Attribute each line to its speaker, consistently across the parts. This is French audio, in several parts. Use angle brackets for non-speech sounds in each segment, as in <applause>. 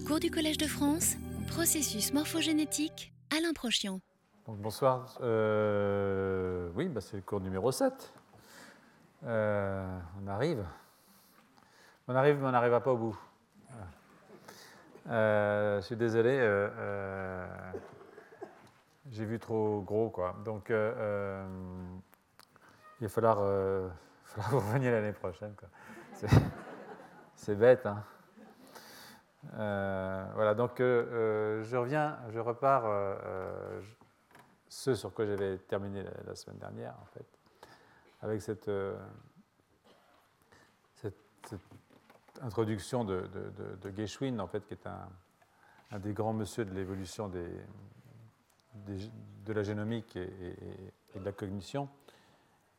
Speaker 1: Cours du Collège de France, processus morphogénétique, Alain Prochian.
Speaker 2: Bonsoir. Euh, oui, bah, c'est le cours numéro 7. Euh, on arrive. On arrive, mais on n'arrivera pas au bout. Euh, je suis désolé. J'ai vu trop gros, quoi. Donc, il va falloir, <laughs> falloir vous revenir l'année prochaine. C'est bête, hein. Euh, voilà, donc euh, euh, je reviens, je repars ce sur quoi j'avais terminé la, semaine dernière, en fait, avec cette, introduction de, de, en fait, qui est un, des grands monsieur de l'évolution de la génomique et, de la cognition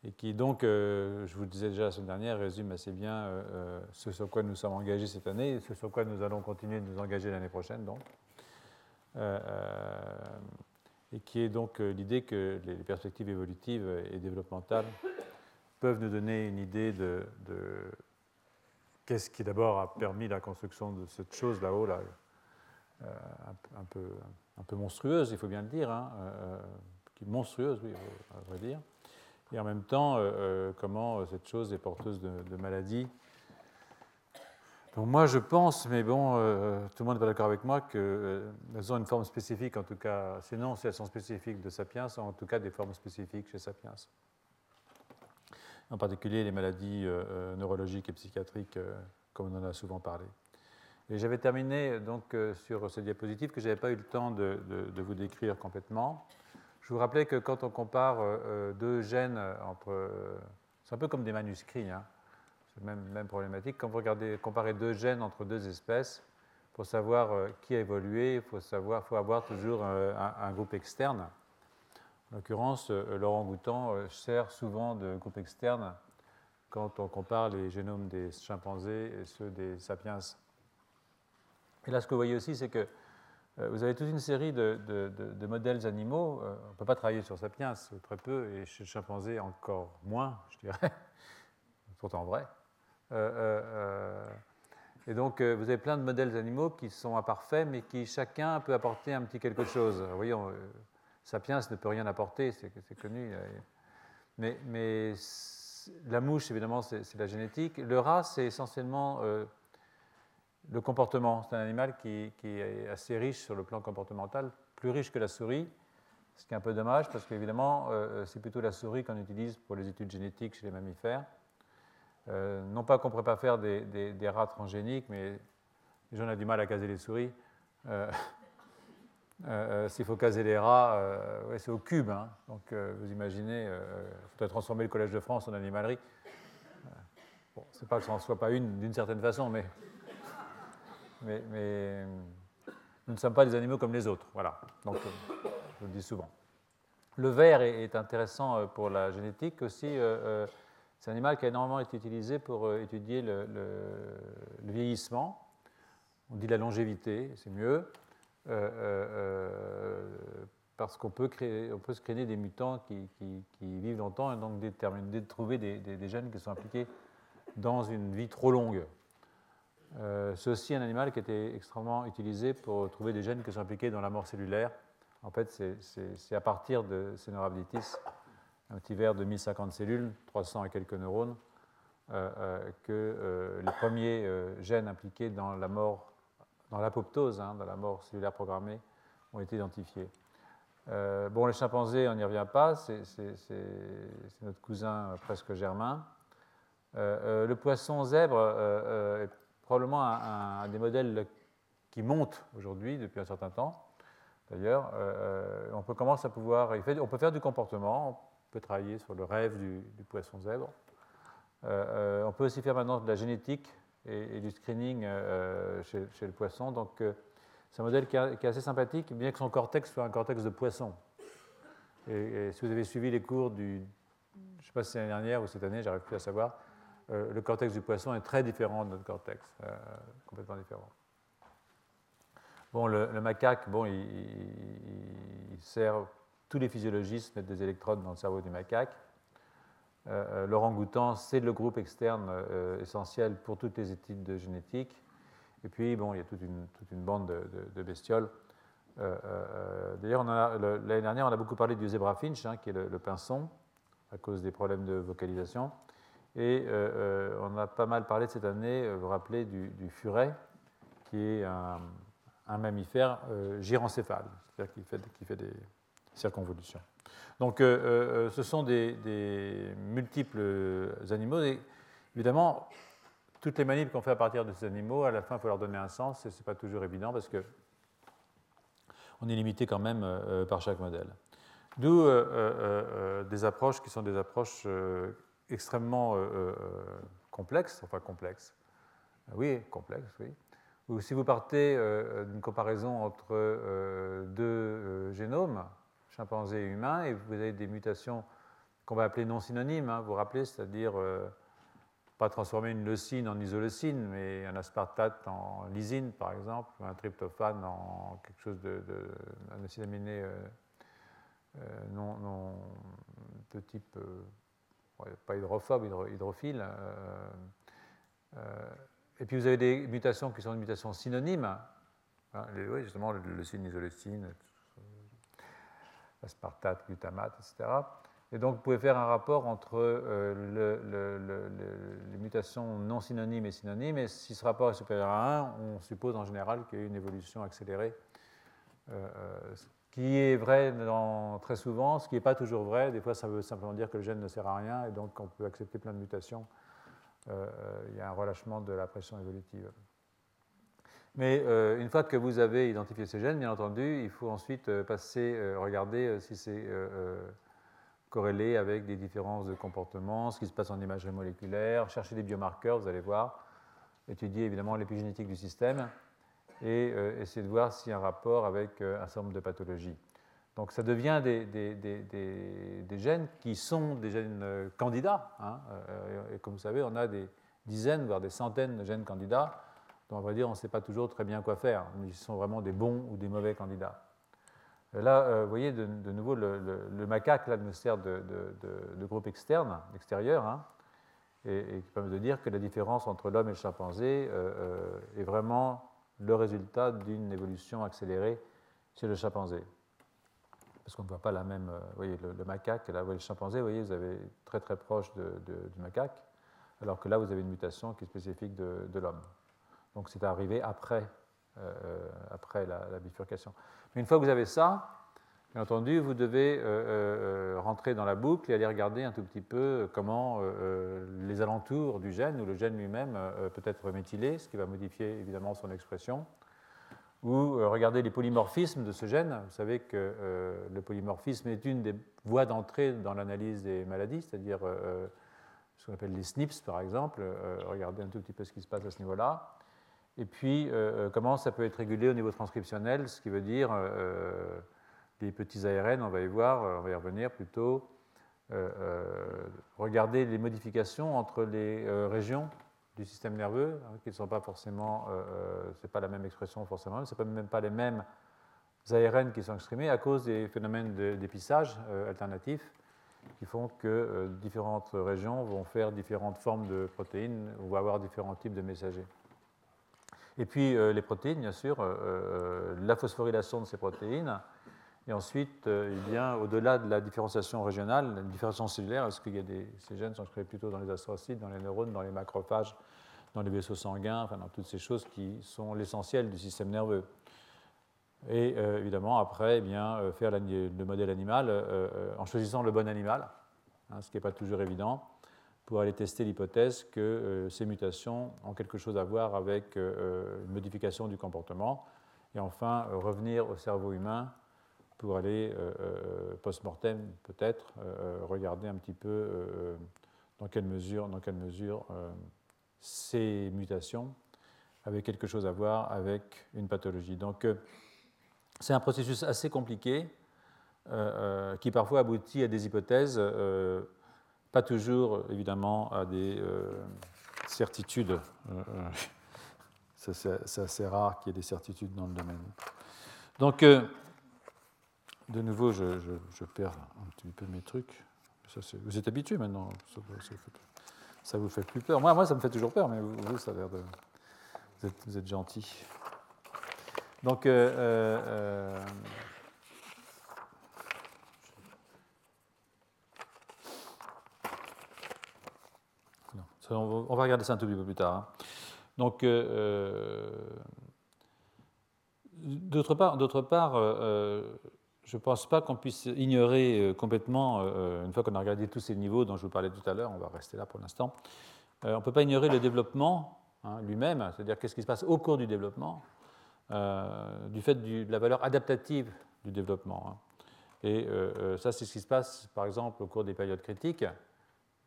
Speaker 2: et qui donc, euh, je vous le disais déjà la semaine dernière, résume assez bien euh, euh, ce sur quoi nous sommes engagés cette année et ce sur quoi nous allons continuer de nous engager l'année prochaine. Donc. et qui est donc l'idée que les perspectives évolutives et développementales peuvent nous donner une idée de, qu'est-ce qui d'abord a permis la construction de cette chose là-haut, là, un, peu, monstrueuse, il faut bien le dire, hein, monstrueuse, oui, à vrai dire et en même temps euh, euh, comment euh, cette chose est porteuse de, maladies. Donc moi je pense, mais bon, tout le monde n'est pas d'accord avec moi, qu'elles ont une forme spécifique, en tout cas, sinon si elles sont spécifiques de Sapiens, en tout cas des formes spécifiques chez Sapiens. En particulier les maladies neurologiques et psychiatriques, comme on en a souvent parlé. Et j'avais terminé donc sur ce diapositive que je n'avais pas eu le temps de vous décrire complètement. Je vous rappelais que quand on compare euh, euh, deux gènes entre. C'est un peu comme des manuscrits, hein. c'est la même, même, problématique. Quand vous regardez, comparez deux gènes entre deux espèces, pour savoir euh, qui a évolué, il faut, savoir, faut avoir toujours un, groupe externe. En l'occurrence, Laurent Goutan sert souvent de groupe externe quand on compare les génomes des chimpanzés et ceux des sapiens. Et là, ce que vous voyez aussi, c'est que euh, vous avez toute une série de, modèles animaux. Euh, on ne peut pas travailler sur Sapiens, très peu, et chez le chimpanzé encore moins, je dirais. <laughs> Pourtant vrai. Euh, et donc, vous avez plein de modèles animaux qui sont imparfaits, mais qui chacun peut apporter un petit quelque chose. Vous voyez, Sapiens ne peut rien apporter, c'est connu. Mais, la mouche, évidemment, c'est la génétique. Le rat, c'est essentiellement le comportement, c'est un animal qui, est assez riche sur le plan comportemental, plus riche que la souris, ce qui est un peu dommage parce qu'évidemment, euh, c'est plutôt la souris qu'on utilise pour les études génétiques chez les mammifères. Euh, non pas qu'on ne pourrait pas faire des, rats transgéniques, mais les gens ont du mal à caser les souris. Euh, <laughs> s'il faut caser les rats, c'est au cube. Hein. Donc vous imaginez, il faudrait transformer le Collège de France en animalerie. bon, c'est pas que ça n'en soit pas une d'une certaine façon, mais mais, nous ne sommes pas des animaux comme les autres. Voilà, donc euh, je le dis souvent. Le ver est intéressant euh, pour la génétique aussi. Euh, c'est un animal qui a énormément été utilisé pour étudier le, vieillissement. On dit la longévité, c'est mieux, parce qu'on peut, créer, on peut des mutants qui, vivent longtemps et donc déterminer, trouver des, gènes qui sont impliqués dans une vie trop longue. Euh, c'est aussi un animal qui été extrêmement utilisé pour trouver des gènes qui sont impliqués dans la mort cellulaire. En fait, c'est à partir de Cenorhabditis, un petit verre de 1050 cellules, 300 et quelques neurones, euh, euh, que les premiers gènes impliqués dans la mort, dans l'apoptose, hein, dans la mort cellulaire programmée, ont été identifiés. bon, les chimpanzés, on n'y revient pas, c'est notre cousin presque germain. le poisson zèbre est probablement un, des modèles qui montent aujourd'hui depuis un certain temps. D'ailleurs, euh, on peut commencer à pouvoir, on peut faire du comportement, on peut travailler sur le rêve du, poisson zèbre. Euh, euh, on peut aussi faire maintenant de la génétique et, du screening chez, le poisson. Donc, c'est un modèle qui, est assez sympathique, bien que son cortex soit un cortex de poisson. Et, si vous avez suivi les cours du, je ne sais pas si l'année dernière ou cette année, j'arrive plus à savoir, euh, le cortex du poisson est très différent de notre cortex, euh, complètement différent. Bon, le, macaque, bon, il, sert, tous les physiologistes mettent des électrodes dans le cerveau du macaque. Euh, goutan c'est le groupe externe essentiel pour toutes les études de génétique. Et puis, bon, il y a toute une, toute une bande de, bestioles. D'ailleurs, l'année dernière, on a beaucoup parlé du zebra finch, hein, qui est le, pinson, à cause des problèmes de vocalisation. Et on a pas mal parlé cette année, vous vous rappelez, du, furet, qui est un, mammifère gyrencéphale, c'est-à-dire qui fait, des circonvolutions. Donc, euh, euh, ce sont des, multiples animaux. Et évidemment, toutes les manips qu'on fait à partir de ces animaux, à la fin, il faut leur donner un sens, et ce n'est pas toujours évident parce que on est limité quand même euh, par chaque modèle. D'où des approches qui sont des approches extrêmement complexes, enfin complexes. Oui, complexes, oui. Ou si vous partez d'une comparaison entre deux génomes, chimpanzé et humain, et vous avez des mutations qu'on va appeler non synonymes, hein, vous vous rappelez, c'est-à-dire euh, pas transformer une leucine en isoleucine, mais un aspartate en lysine, par exemple, ou un tryptophane en quelque chose de, un acide aminé euh, euh, non, de type, pas hydrophobe, hydrophile. et puis vous avez des mutations qui sont des mutations synonymes, hein, oui, justement, leucine, isoleucine, aspartate, glutamate, etc. Et donc, vous pouvez faire un rapport entre euh, les mutations non synonymes et synonymes. Et si ce rapport est supérieur à 1, on suppose en général qu'il y a eu une évolution accélérée. Euh, euh, qui est vrai très souvent, ce qui n'est pas toujours vrai. Des fois, ça veut simplement dire que le gène ne sert à rien et donc on peut accepter plein de mutations. il y a un relâchement de la pression évolutive. Mais euh, une fois que vous avez identifié ces gènes, bien entendu, il faut ensuite euh, passer, euh, regarder si c'est corrélé avec des différences de comportement, ce qui se passe en imagerie moléculaire, chercher des biomarqueurs, vous allez voir, étudier évidemment l'épigénétique du système et essayer de voir s'il y a un rapport avec un certain nombre de pathologies. Donc ça devient des, des, des, des gènes qui sont des gènes candidats. Hein, et comme vous savez, on a des dizaines, voire des centaines de gènes candidats on va dire, on ne sait pas toujours très bien quoi faire. Ils sont vraiment des bons ou des mauvais candidats. Euh, là, euh, vous voyez de, nouveau le, macaque là, nous sert de, groupe externe, extérieur, hein, et, qui permet de dire que la différence entre l'homme et le chimpanzé euh, est vraiment le résultat d'une évolution accélérée chez le chimpanzé. Parce qu'on ne voit pas la même. vous voyez, le, macaque, là, vous voyez, le chimpanzé, vous voyez, vous avez très très proche du macaque, alors que là, vous avez une mutation qui est spécifique de l'homme. Donc c'est arrivé après, euh, après la, bifurcation. Mais une fois que vous avez ça, bien entendu, vous devez euh, euh, rentrer dans la boucle et aller regarder un tout petit peu comment les alentours du gène ou le gène lui-même peut être méthylé, ce qui va modifier évidemment son expression. Ou regarder les polymorphismes de ce gène. Vous savez que le polymorphisme est une des voies d'entrée dans l'analyse des maladies, c'est-à-dire ce qu'on appelle les SNPs par exemple. regardez un tout petit peu ce qui se passe à ce niveau-là. Et puis, euh, euh, comment ça peut être régulé au niveau transcriptionnel, ce qui veut dire euh, les petits ARN, on va y voir, on va y revenir plutôt. regarder les modifications entre les régions du système nerveux, hein, qui ne sont pas forcément, c'est pas la même expression forcément, ce n'est même pas les mêmes ARN qui sont exprimés à cause des phénomènes d'épissage alternatifs qui font que différentes régions vont faire différentes formes de protéines ou vont avoir différents types de messagers. Et puis euh, les protéines, bien sûr, euh, euh, la phosphorylation de ces protéines. Et ensuite, bien, au-delà de la différenciation régionale, la différenciation cellulaire, est-ce qu'il y a des, ces gènes sont créés plutôt dans les astrocytes, dans les neurones, dans les macrophages, dans les vaisseaux sanguins, enfin dans toutes ces choses qui sont l'essentiel du système nerveux. Et évidemment, après, eh bien, faire le modèle animal en choisissant le bon animal, hein, ce qui n'est pas toujours évident pour aller tester l'hypothèse que euh, ces mutations ont quelque chose à voir avec euh, euh, une modification du comportement. Et enfin, revenir au cerveau humain pour aller post-mortem peut-être regarder un petit peu dans quelle mesure, dans quelle mesure ces mutations avaient quelque chose à voir avec une pathologie. Donc c'est un processus assez compliqué qui parfois aboutit à des hypothèses pas toujours, évidemment, à des euh, certitudes. Euh, euh, <laughs> c'est assez rare qu'il y ait des certitudes dans le domaine. Donc, de nouveau, je, perds un petit peu mes trucs. vous êtes habitué maintenant. Ça, vous fait plus peur. Moi, moi, ça me fait toujours peur, mais vous, ça a l'air de. Vous êtes, gentil. Donc, euh, on va regarder ça un tout petit peu plus tard. Hein. Donc, part, d'autre part je ne pense pas qu'on puisse ignorer euh, complètement, euh, euh, une fois qu'on a regardé tous ces niveaux dont je vous parlais tout à l'heure, on va rester là pour l'instant, on ne peut pas ignorer le développement hein, lui-même, c'est-à-dire qu'est-ce qui se passe au cours du développement, du fait de la valeur adaptative du développement. Hein. Et ça, c'est ce qui se passe, par exemple, au cours des périodes critiques,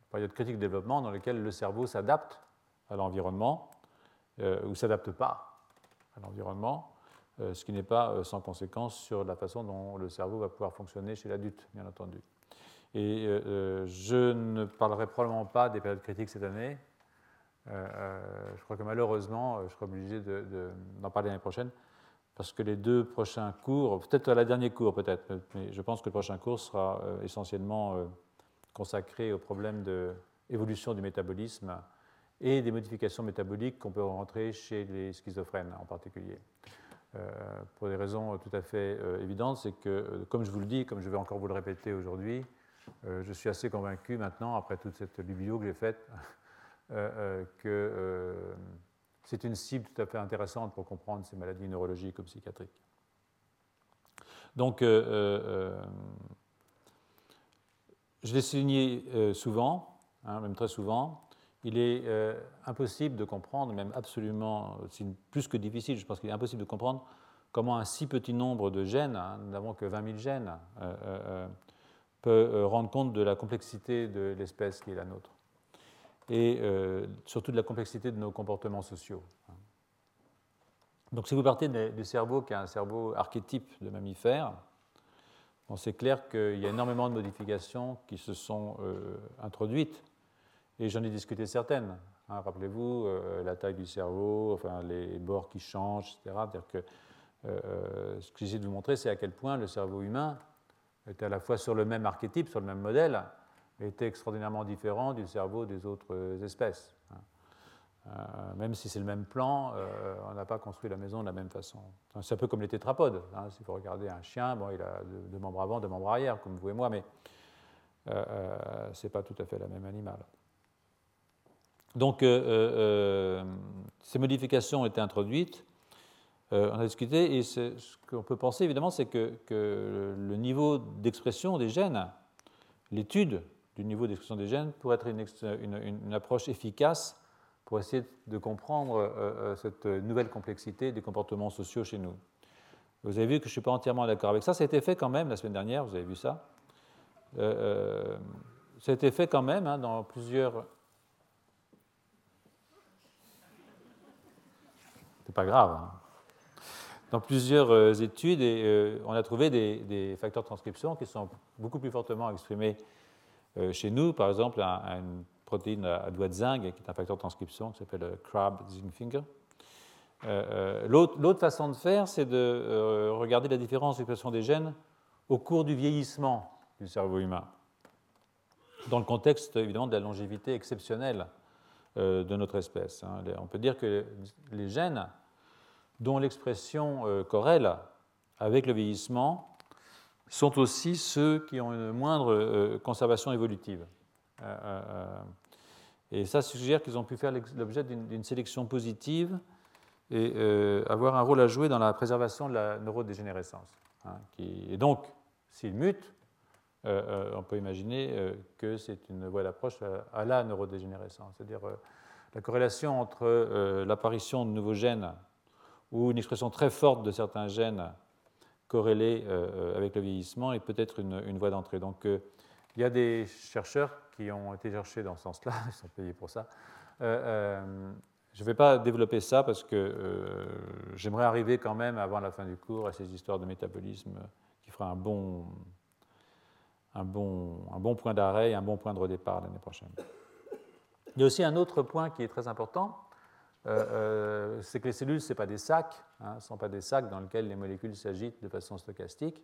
Speaker 2: périodes critiques de développement dans lesquelles le cerveau s'adapte à l'environnement ou s'adapte pas à l'environnement. Euh, ce qui n'est pas euh, sans conséquence sur la façon dont le cerveau va pouvoir fonctionner chez l'adulte, bien entendu. Et euh, je ne parlerai probablement pas des périodes critiques cette année. je crois que malheureusement, je serai obligé d'en parler l'année prochaine, parce que les deux prochains cours, peut-être la dernière cours peut-être, mais je pense que le prochain cours sera essentiellement consacré au problème de l'évolution du métabolisme et des modifications métaboliques qu'on peut rencontrer chez les schizophrènes en particulier. Euh, pour des raisons tout à fait euh, évidentes, c'est que, euh, comme je vous le dis, comme je vais encore vous le répéter aujourd'hui, je suis assez convaincu maintenant, après toute cette biblio que j'ai faite, <laughs> que c'est une cible tout à fait intéressante pour comprendre ces maladies neurologiques ou psychiatriques. Donc, je l'ai souligné souvent, hein, même très souvent, il est euh, impossible de comprendre, même absolument, c'est plus que difficile, je pense qu'il est impossible de comprendre comment un si petit nombre de gènes, hein, nous n'avons que 20 000 gènes, euh, euh, peut rendre compte de la complexité de l'espèce qui est la nôtre, et surtout de la complexité de nos comportements sociaux. Hein. Donc si vous partez du cerveau qui est un cerveau archétype de mammifère, c'est clair qu'il y a énormément de modifications qui se sont introduites et j'en ai discuté certaines. Hein, rappelez-vous, euh, la taille du cerveau, enfin, les bords qui changent, etc. -dire que, euh, euh, ce que j'essaie de vous montrer, c'est à quel point le cerveau humain était à la fois sur le même archétype, sur le même modèle, mais était extraordinairement différent du cerveau des autres espèces. Hein. même si c'est le même plan, on n'a pas construit la maison de la même façon. C'est un peu comme les tétrapodes. Hein. Si vous regardez un chien, bon, il a deux, membres avant, deux membres arrière, comme vous et moi, mais ce n'est pas tout à fait la même animal. Donc, euh, euh, ces modifications ont été introduites, euh, on a discuté, et ce qu'on peut penser évidemment, c'est que, le niveau d'expression des gènes, l'étude du niveau d'expression des gènes, pourrait être une, approche efficace pour essayer de comprendre cette nouvelle complexité des comportements sociaux chez nous. Vous avez vu que je ne suis pas entièrement d'accord avec ça. Ça a été fait quand même la semaine dernière, vous avez vu ça. ça a été fait quand même hein, dans plusieurs c'est pas grave. Hein. Dans plusieurs euh, études, euh, on a trouvé des, facteurs de transcription qui sont beaucoup plus fortement exprimés euh, chez nous. Par exemple, une protéine à doigt de zinc, qui est un facteur de transcription qui s'appelle le crab zinc finger. L'autre façon de faire, c'est de regarder la différence d'expression des gènes au cours du vieillissement du cerveau humain, dans le contexte évidemment de la longévité exceptionnelle euh, de notre espèce. Hein. On peut dire que les gènes dont l'expression euh, corrèle avec le vieillissement sont aussi ceux qui ont une moindre euh, conservation évolutive. Et ça suggère qu'ils ont pu faire l'objet d'une sélection positive et avoir un rôle à jouer dans la préservation de la neurodégénérescence. Hein, et donc, s'ils mutent, euh, euh, on peut imaginer euh, que c'est une voie d'approche à, la neurodégénérescence, c'est-à-dire la corrélation entre l'apparition de nouveaux gènes ou une expression très forte de certains gènes corrélés avec le vieillissement est peut-être une, voie d'entrée. Donc il y a des chercheurs qui ont été cherchés dans ce sens-là, <laughs> ils sont payés pour ça. je ne vais pas développer ça parce que j'aimerais arriver quand même avant la fin du cours à ces histoires de métabolisme qui fera un bon, un bon, un bon point d'arrêt un bon point de redépart l'année prochaine. Il y a aussi un autre point qui est très important, euh, euh, c'est que les cellules, ce pas des sacs, hein, ne sont pas des sacs dans lesquels les molécules s'agitent de façon stochastique.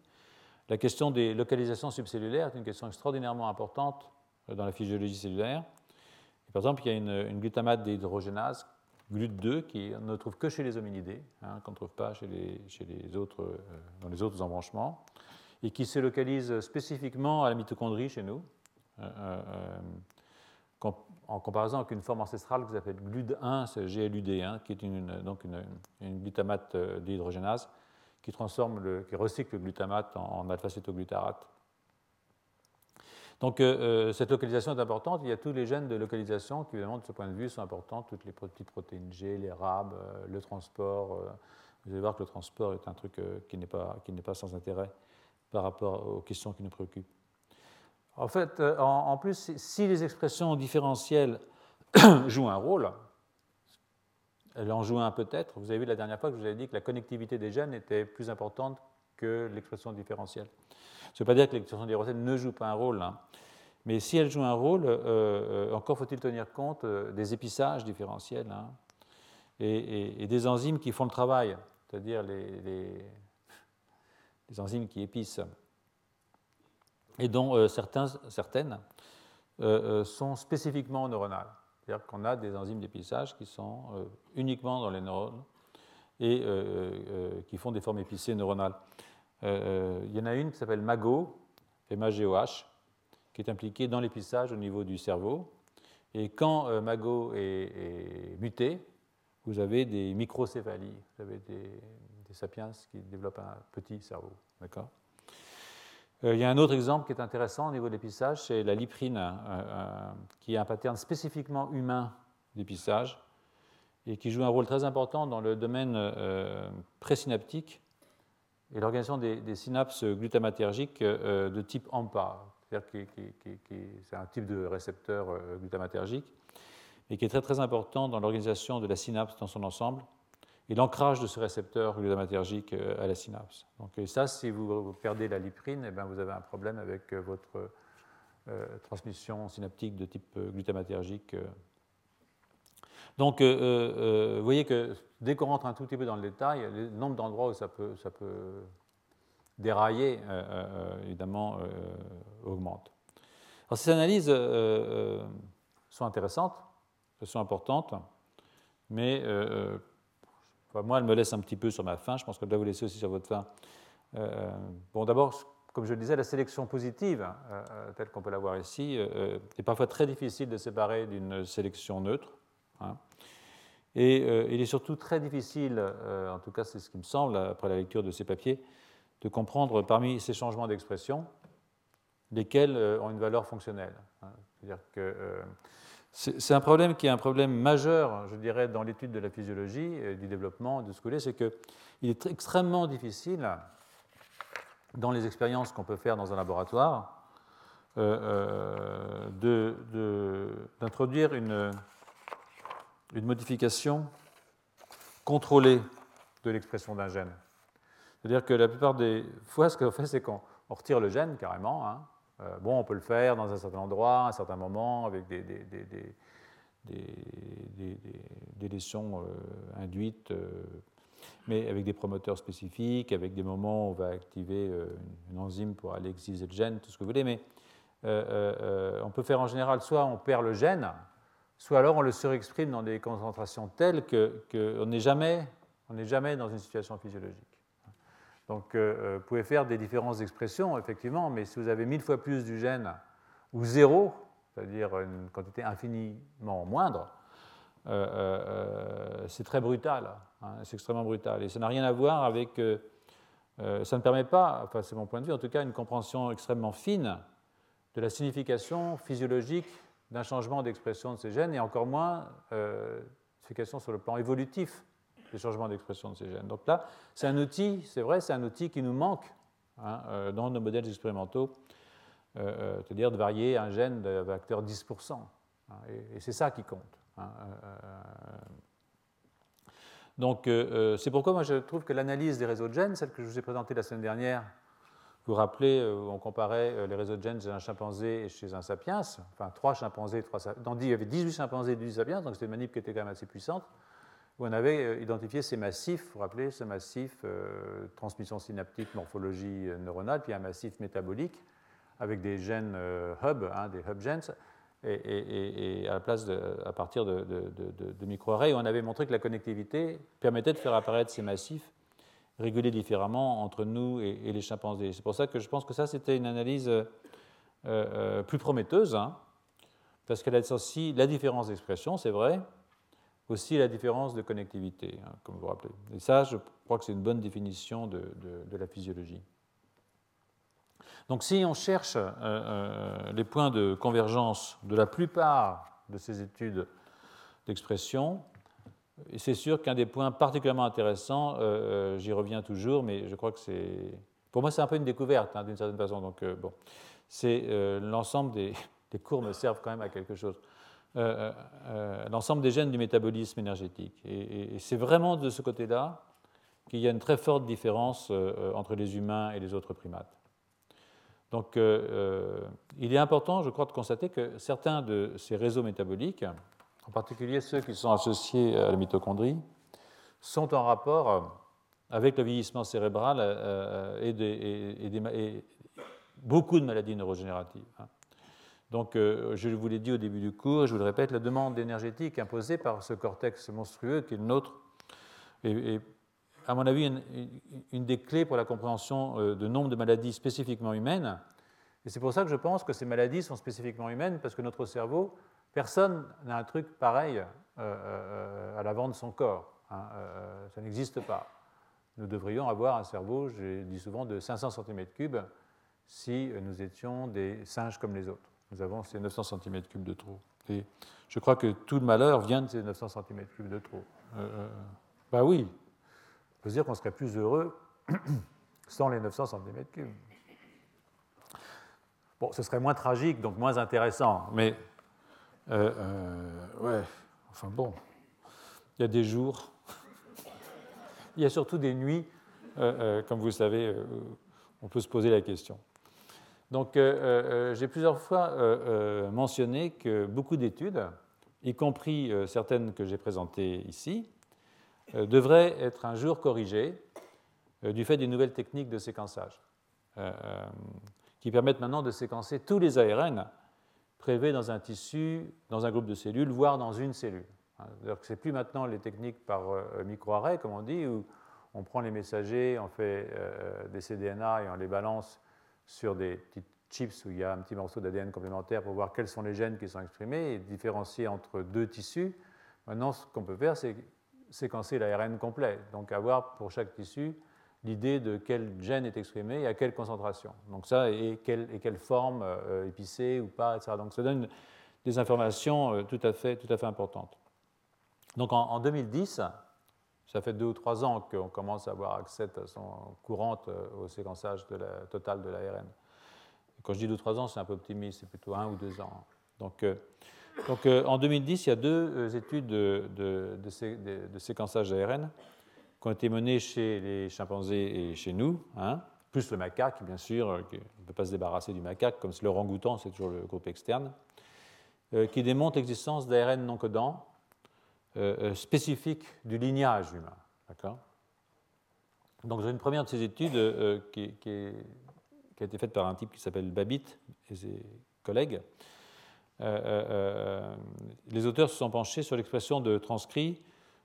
Speaker 2: La question des localisations subcellulaires est une question extraordinairement importante euh, dans la physiologie cellulaire. par exemple, il y a une, glutamate dehydrogénase GLUT2 qui ne trouve que chez les hominidés, hein, qu'on ne trouve pas chez les autres, dans les autres embranchements, et qui se localise spécifiquement à la mitochondrie chez nous, en comparaison avec une forme ancestrale que vous appelez GLUD1, c'est GLUD1, qui est une, donc une, glutamate dihydrogénase qui, qui recycle le glutamate en, alpha-cétoglutarate. Donc euh, euh, cette localisation est importante. Il y a tous les gènes de localisation qui, évidemment, de ce point de vue, sont importants. Toutes les petites protéines G, les RAB, euh, le transport. vous allez voir que le transport est un truc qui n'est pas sans intérêt par rapport aux questions qui nous préoccupent. En fait, en, plus, si les expressions différentielles <clears throat> jouent un rôle, elle en joue un peut-être. Vous avez vu la dernière fois que je vous avais dit que la connectivité des gènes était plus importante que l'expression différentielle. Ça ne veut pas dire que l'expression différentielle ne joue pas un rôle, hein. mais si elle joue un rôle, euh, euh, encore faut-il tenir compte euh, des épissages différentiels hein, et, des enzymes qui font le travail, c'est-à-dire les, enzymes qui épissent, et dont certains, certaines sont spécifiquement neuronales. C'est-à-dire qu'on a des enzymes d'épissage qui sont uniquement dans les neurones et qui font des formes épissées neuronales. Euh, il y en a une qui s'appelle MAGO, M-A-G-O-H, qui est impliquée dans l'épissage au niveau du cerveau. Et quand euh, MAGO est, muté, vous avez des microcéphalies, vous avez des, sapiens qui développent un petit cerveau. D'accord? Euh, il y a un autre exemple qui est intéressant au niveau de l'épissage, c'est la liprine, qui a un pattern spécifiquement humain d'épissage et qui joue un rôle très important dans le domaine présynaptique et l'organisation des, synapses glutamatergiques euh, de type AMPA, c'est-à-dire que c'est un type de récepteur euh, glutamatergique, et qui est très très important dans l'organisation de la synapse dans son ensemble et l'ancrage de ce récepteur glutamatergique euh, à la synapse. Donc ça, si vous perdez la liprine, eh bien, vous avez un problème avec votre transmission synaptique de type glutamatergique donc, euh, euh, euh, vous voyez que dès qu'on rentre un tout petit peu dans le détail, le nombre d'endroits où ça peut, ça peut dérailler, évidemment, augmente. Alors, ces analyses sont intéressantes, elles sont importantes, mais moi, elles me laissent un petit peu sur ma faim. Je pense que je vous laisser aussi sur votre faim. bon, d'abord, comme je le disais, la sélection positive, telle qu'on peut la voir ici, est parfois très difficile de séparer d'une sélection neutre. Hein. Et euh, il est surtout très difficile, euh, en tout cas c'est ce qui me semble après la lecture de ces papiers, de comprendre parmi ces changements d'expression lesquels euh, ont une valeur fonctionnelle. Hein. C'est-à-dire que c'est un problème qui est un problème majeur, je dirais, dans l'étude de la physiologie et du développement de ce que c'est qu'il est extrêmement difficile, dans les expériences qu'on peut faire dans un laboratoire, d'introduire une une modification contrôlée de l'expression d'un gène. C'est-à-dire que la plupart des fois, ce qu'on fait, c'est qu'on retire le gène carrément. Hein. Euh, bon, on peut le faire dans un certain endroit, à un certain moment, avec des, lésions euh, induites, euh, mais avec des promoteurs spécifiques, avec des moments où on va activer une enzyme pour aller exciser le gène, tout ce que vous voulez. Mais on peut faire en général, soit on perd le gène, soit alors on le surexprime dans des concentrations telles qu'on n'est jamais, jamais dans une situation physiologique. Donc euh, euh, vous pouvez faire des différentes expressions, effectivement, mais si vous avez mille fois plus du gène ou zéro, c'est-à-dire une quantité infiniment moindre, euh, c'est très brutal, hein, c'est extrêmement brutal. Et ça n'a rien à voir avec... ça ne permet pas, enfin c'est mon point de vue en tout cas, une compréhension extrêmement fine de la signification physiologique d'un changement d'expression de ces gènes et encore moins euh, sur le plan évolutif des changements d'expression de ces gènes. Donc là, c'est un outil, c'est vrai, c'est un outil qui nous manque hein, euh, dans nos modèles expérimentaux, euh, euh, c'est-à-dire de varier un gène de facteur 10%. Hein, et, c'est ça qui compte. Hein, donc c'est pourquoi moi je trouve que l'analyse des réseaux de gènes, celle que je vous ai présentée la semaine dernière, vous vous rappelez, on comparait les réseaux de gènes chez un chimpanzé et chez un sapiens, enfin trois chimpanzés, trois sapiens. il y avait 18 chimpanzés et 18 sapiens, donc c'était une manip qui était quand même assez puissante, où on avait euh, identifié ces massifs, vous vous rappelez, ce massif transmission synaptique, morphologie neuronale, puis un massif métabolique avec des gènes hub, hein, des hub genes, et, à, la place à partir de, de, microarrays, on avait montré que la connectivité permettait de faire apparaître ces massifs régulés différemment entre nous et, les chimpanzés. C'est pour ça que je pense que ça, c'était une analyse euh, euh, plus prometteuse, hein, parce qu'elle associe la différence d'expression, c'est vrai, aussi la différence de connectivité, hein, comme vous vous rappelez. Et ça, je crois que c'est une bonne définition de, la physiologie. Donc si on cherche euh, euh, les points de convergence de la plupart de ces études d'expression, c'est sûr qu'un des points particulièrement intéressants, euh, j'y reviens toujours, mais je crois que c'est... Pour moi, c'est un peu une découverte, hein, d'une certaine façon. Donc, bon, c'est l'ensemble des... <laughs> Les cours me servent quand même à quelque chose. L'ensemble des gènes du métabolisme énergétique. et c'est vraiment de ce côté-là qu'il y a une très forte différence entre les humains et les autres primates. Donc, euh, euh, il est important, je crois, de constater que certains de ces réseaux métaboliques, en particulier ceux qui sont associés à la mitochondrie, sont en rapport avec le vieillissement cérébral euh, et, beaucoup de maladies neurogénératives. Hein. Donc, je vous l'ai dit au début du cours, je vous le répète, la demande énergétique imposée par ce cortex monstrueux qui est le nôtre est, à mon avis, une, des clés pour la compréhension euh, de nombre de maladies spécifiquement humaines. Et c'est pour ça que je pense que ces maladies sont spécifiquement humaines, parce que notre cerveau, personne n'a un truc pareil euh, euh, à l'avant de son corps. Hein, ça n'existe pas. Nous devrions avoir un cerveau, je dis souvent, de 500 cm3 si nous étions des singes comme les autres. Nous avons ces 900 cm3 de trop. Et je crois que tout le malheur vient de ces 900 cm3 de trop. Euh, bah oui, peut dire qu'on serait plus heureux <clears throat> sans les 900 cm3. Bon, ce serait moins tragique, donc moins intéressant, mais euh, euh, ouais, enfin bon, il y a des jours, <laughs> il y a surtout des nuits, euh, comme vous savez, on peut se poser la question. Donc, j'ai plusieurs fois mentionné que beaucoup d'études, y compris certaines que j'ai présentées ici, euh, devrait être un jour corrigé euh, du fait des nouvelles techniques de séquençage, euh, qui permettent maintenant de séquencer tous les ARN prélevés dans un tissu, dans un groupe de cellules, voire dans une cellule. Hein, ce n'est plus maintenant les techniques par microarray, comme on dit, où on prend les messagers, on fait des cDNA et on les balance sur des petites chips où il y a un petit morceau d'ADN complémentaire pour voir quels sont les gènes qui sont exprimés et différencier entre deux tissus. Maintenant, ce qu'on peut faire, c'est séquencer l'ARN complet, donc avoir pour chaque tissu l'idée de quel gène est exprimé et à quelle concentration. Donc ça, et quelle, forme, euh, épicée ou pas, etc. Donc ça donne des informations euh, tout, à fait, tout à fait importantes. Donc en, 2010, ça fait deux ou trois ans qu'on commence à avoir accès de façon courante euh, au séquençage total de l'ARN. Quand je dis deux ou trois ans, c'est un peu optimiste, c'est plutôt un ou deux ans. Donc donc, euh, en 2010, il y a deux euh, études de, séquençage d'ARN qui ont été menées chez les chimpanzés et chez nous, hein, plus le macaque, bien sûr, euh, on ne peut pas se débarrasser du macaque, comme c'est le rangoutan, c'est toujours le groupe externe, qui démontrent l'existence d'ARN non codants spécifiques du lignage humain. Donc, j'ai une première de ces études qui, qui, a été faite par un type qui s'appelle Babbitt et ses collègues, euh, euh, euh, les auteurs se sont penchés sur l'expression de transcrit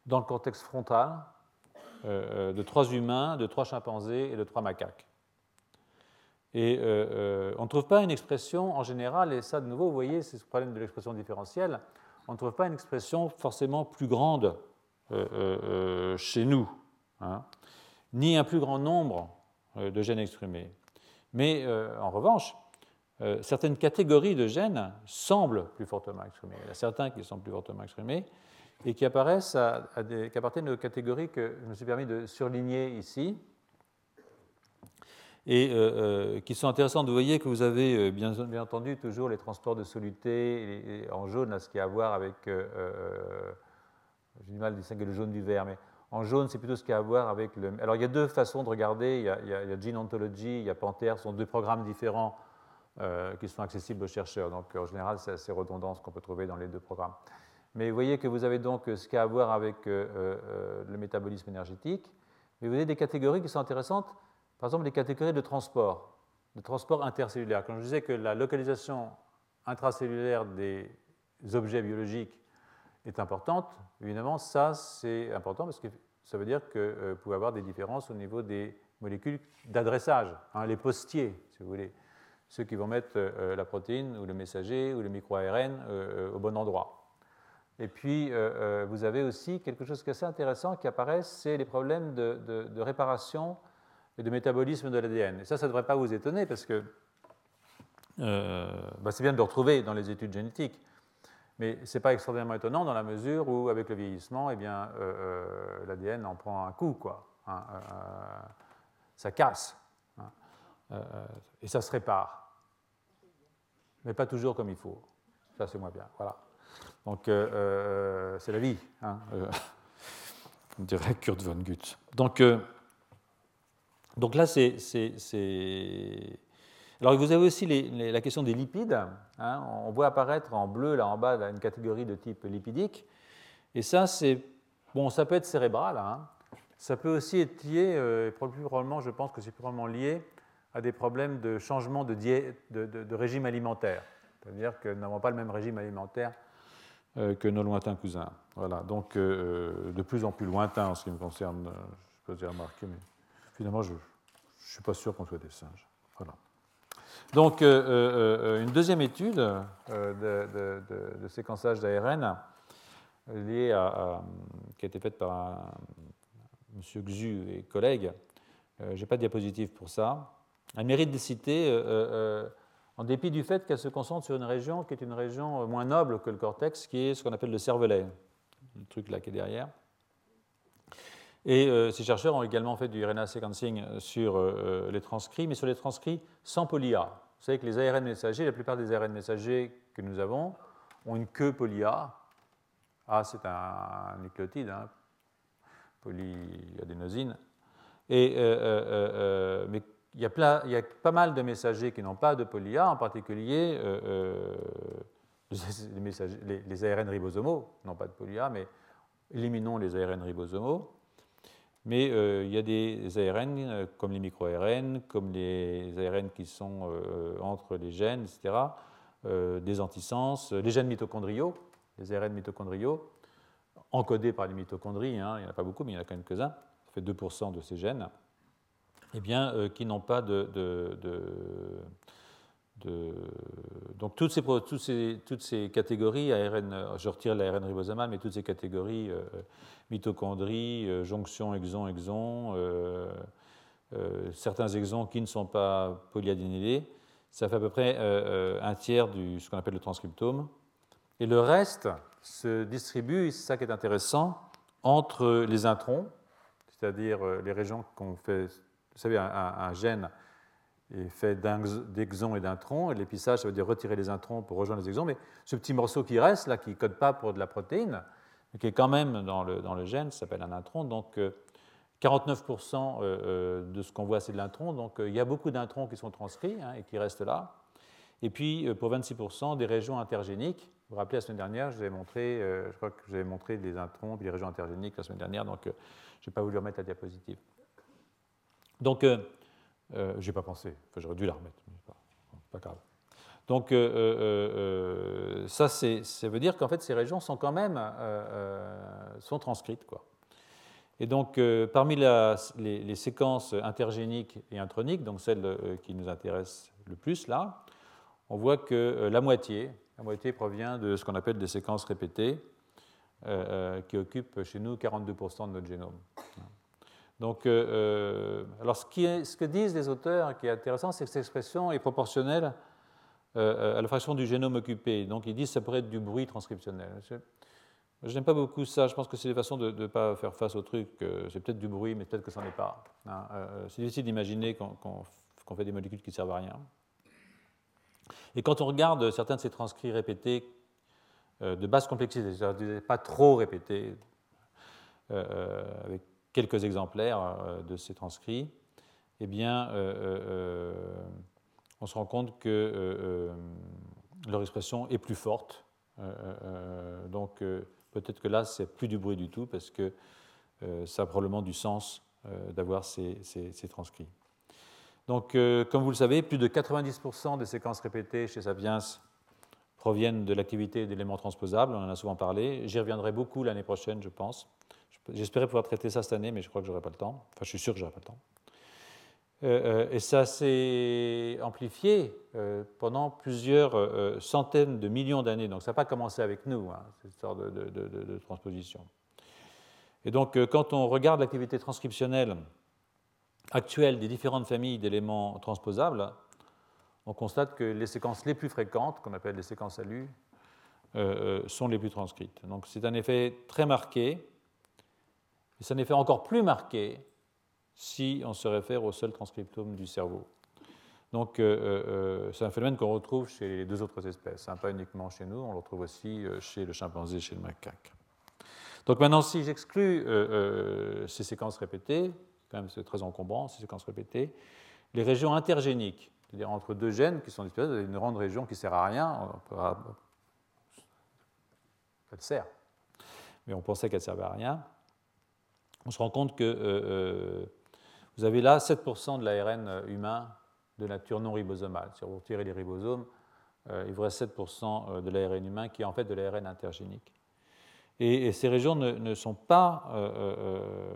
Speaker 2: dans le cortex frontal de trois humains, de trois chimpanzés et de trois macaques. Et on ne trouve pas une expression en général, et ça de nouveau, vous voyez, c'est ce problème de l'expression différentielle, on ne trouve pas une expression forcément plus grande chez nous, hein, ni un plus grand nombre de gènes exprimés. Mais en revanche, euh, certaines catégories de gènes semblent plus fortement exprimées. Il y a certains qui sont plus fortement exprimés et qui appartiennent aux catégories que je me suis permis de surligner ici et euh, euh, qui sont intéressantes. Vous voyez que vous avez bien, bien entendu toujours les transports de soluté en jaune, à ce qui a à voir avec. J'ai du mal à distinguer le jaune du vert, mais en jaune, c'est plutôt ce qui a à voir avec le. Alors, il y a deux façons de regarder. Il y a, Gene Ontology, il y a Panther, ce sont deux programmes différents euh, qui sont accessibles aux chercheurs. Donc en général, c'est assez redondant ce qu'on peut trouver dans les deux programmes. Mais vous voyez que vous avez donc ce qui a à voir avec euh, euh, le métabolisme énergétique. Mais vous avez des catégories qui sont intéressantes, par exemple les catégories de transport, de transport intercellulaire. Quand je disais que la localisation intracellulaire des objets biologiques est importante, évidemment, ça c'est important parce que ça veut dire que vous pouvez avoir des différences au niveau des molécules d'adressage, hein, les postiers, si vous voulez, ceux qui vont mettre la protéine ou le messager ou le micro-ARN au bon endroit. Et puis, vous avez aussi quelque chose qui est assez intéressant qui apparaît, c'est les problèmes de réparation et de métabolisme de l'ADN. Et ça, ça ne devrait pas vous étonner parce que euh, bah, c'est bien de le retrouver dans les études génétiques. Mais ce n'est pas extraordinairement étonnant dans la mesure où, avec le vieillissement, eh euh, euh, l'ADN en prend un coup. Quoi, hein, ça casse. Hein, et ça se répare. Mais pas toujours comme il faut. Ça, c'est moins bien. Voilà. Donc, c'est la vie. Hein, <laughs> on dirait Kurt von Gutt. Donc, donc là, c'est. Alors vous avez aussi la question des lipides. Hein. On voit apparaître en bleu là en bas une catégorie de type lipidique. Et ça, c'est bon, ça peut être cérébral. Hein. Ça peut aussi être lié, euh, plus probablement, je pense que c'est probablement lié à des problèmes de changement de, régime alimentaire. C'est-à-dire que nous n'avons pas le même régime alimentaire euh, que nos lointains cousins. Voilà, donc euh, de plus en plus lointains en ce qui me concerne, je peux dire remarquer, mais finalement, je ne suis pas sûr qu'on soit des singes. Voilà. Donc, euh, euh, euh, une deuxième étude de, séquençage d'ARN liée à, qui a été faite par M. Xu et collègues. je n'ai pas de diapositive pour ça. Elle mérite de citer, en dépit du fait qu'elle se concentre sur une région qui est une région moins noble que le cortex, qui est ce qu'on appelle le cervelet, le truc là qui est derrière. Et euh, ces chercheurs ont également fait du RNA sequencing sur euh, euh, les transcrits, mais sur les transcrits sans poly-A. Vous savez que les ARN messagers, la plupart des ARN messagers que nous avons, ont une queue poly-A. A, c'est un, nucléotide, hein, polyadénosine. Et, mais il y, a il y, a pas mal de messagers qui n'ont pas de poly-A, en particulier <laughs> les, les, ARN ribosomaux n'ont pas de poly-A, mais éliminons les ARN ribosomaux. Mais euh, il y a des ARN euh, comme les micro-ARN, comme les ARN qui sont euh, entre les gènes, etc., des antisens, les gènes mitochondriaux, les ARN mitochondriaux, encodés par les mitochondries, hein, il n'y en a pas beaucoup, mais il y en a quand même quelques-uns, ça fait 2% de ces gènes, eh bien, qui n'ont pas de, donc toutes ces, catégories, ARN, je retire l'ARN ribosomal, mais toutes ces catégories, euh, mitochondries, euh, jonction, exon, exon, euh, certains exons qui ne sont pas polyadénylés, ça fait à peu près un tiers de ce qu'on appelle le transcriptome. Et le reste se distribue, c'est ça qui est intéressant, entre les introns, c'est-à-dire les régions qu'on fait, vous savez, un gène est fait d'exons et d'introns. Et l'épissage, ça veut dire retirer les introns pour rejoindre les exons. Mais ce petit morceau qui reste, là, qui ne code pas pour de la protéine, mais qui est quand même dans le, dans le gène, s'appelle un intron. Donc, 49% euh, euh, euh, de ce qu'on voit, c'est de l'intron. Donc, il y a beaucoup d'introns qui sont transcrits hein, et qui restent là. Et puis, pour 26%, des régions intergéniques. Vous vous rappelez, la semaine dernière, je vous ai montré, je crois que j'avais montré des introns puis des régions intergéniques la semaine dernière, donc je n'ai pas voulu remettre la diapositive. Donc, je n'ai pas pensé, j'aurais dû la remettre, mais pas, pas grave. Donc euh, euh, ça, ça veut dire qu'en fait ces régions sont quand même sont transcrites. Quoi. Et donc parmi les, séquences intergéniques et introniques, donc celles qui nous intéressent le plus là, on voit que la moitié, la moitié provient de ce qu'on appelle des séquences répétées, qui occupent chez nous 42% de notre génome. Donc, euh, euh, alors ce, que disent les auteurs qui est intéressant, c'est que cette expression est proportionnelle euh, à la fraction du génome occupé. Donc, ils disent que ça pourrait être du bruit transcriptionnel. Je n'aime pas beaucoup ça. Je pense que c'est des façons de ne pas faire face au truc. c'est peut-être du bruit, mais peut-être que ça n'en est pas. Hein. c'est difficile d'imaginer qu'on fait des molécules qui ne servent à rien. Et quand on regarde certains de ces transcrits répétés de basse complexité, c'est-à-dire pas trop répétés, avec quelques exemplaires euh, de ces transcrits, eh bien, euh, euh, on se rend compte que leur expression est plus forte. donc, peut-être que là, c'est plus du bruit du tout, parce que ça a probablement du sens d'avoir ces, transcrits. Donc, comme vous le savez, plus de 90% des séquences répétées chez Sapiens proviennent de l'activité d'éléments transposables, on en a souvent parlé. J'y reviendrai beaucoup l'année prochaine, je pense. J'espérais pouvoir traiter ça cette année, mais je crois que je n'aurai pas le temps. Enfin, je suis sûr que je n'aurai pas le temps. Euh, euh, et ça s'est amplifié euh, pendant plusieurs centaines de millions d'années. Donc ça n'a pas commencé avec nous, hein, cette sorte de, transposition. Et donc quand on regarde l'activité transcriptionnelle actuelle des différentes familles d'éléments transposables, on constate que les séquences les plus fréquentes, qu'on appelle les séquences ALU, sont les plus transcrites. Donc c'est un effet très marqué, et c'est un effet encore plus marqué si on se réfère au seul transcriptome du cerveau. Donc, euh, euh, euh, c'est un phénomène qu'on retrouve chez les deux autres espèces, hein, pas uniquement chez nous, on le retrouve aussi chez le chimpanzé chez le macaque. Donc maintenant, si j'exclus ces séquences répétées, quand même c'est très encombrant, ces séquences répétées, les régions intergéniques, c'est-à-dire entre deux gènes qui sont disposés une grande région qui ne sert à rien, elle sert, mais on pensait qu'elle ne servait à rien, on se rend compte que vous avez là 7% de l'ARN humain de nature non ribosomale. Si vous retirez les ribosomes, euh, il reste 7% euh, de l'ARN humain qui est en fait de l'ARN intergénique. Et, ces régions ne, sont pas euh,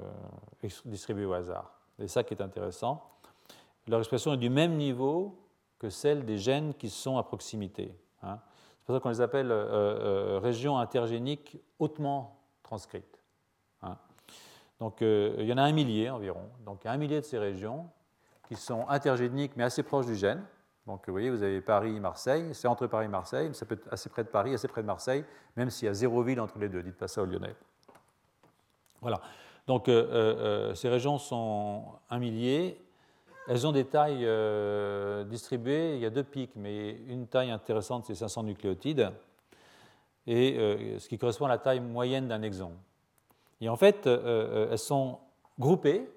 Speaker 2: distribuées au hasard. C'est ça qui est intéressant. Leur expression est du même niveau que celle des gènes qui sont à proximité. Hein. C'est pour ça qu'on les appelle régions intergéniques hautement transcrites. Donc euh, il y en a un millier environ. Donc il y a un millier de ces régions qui sont intergéniques mais assez proches du gène. Donc vous voyez, vous avez Paris, Marseille, c'est entre Paris et Marseille, mais ça peut être assez près de Paris, assez près de Marseille, même s'il y a zéro ville entre les deux. Dites pas ça aux Lyonnais. Voilà. Donc euh, euh, ces régions sont un millier. Elles ont des tailles distribuées. Il y a deux pics, mais une taille intéressante, c'est 500 nucléotides, et ce qui correspond à la taille moyenne d'un exon. Et en fait, euh, euh, elles sont groupées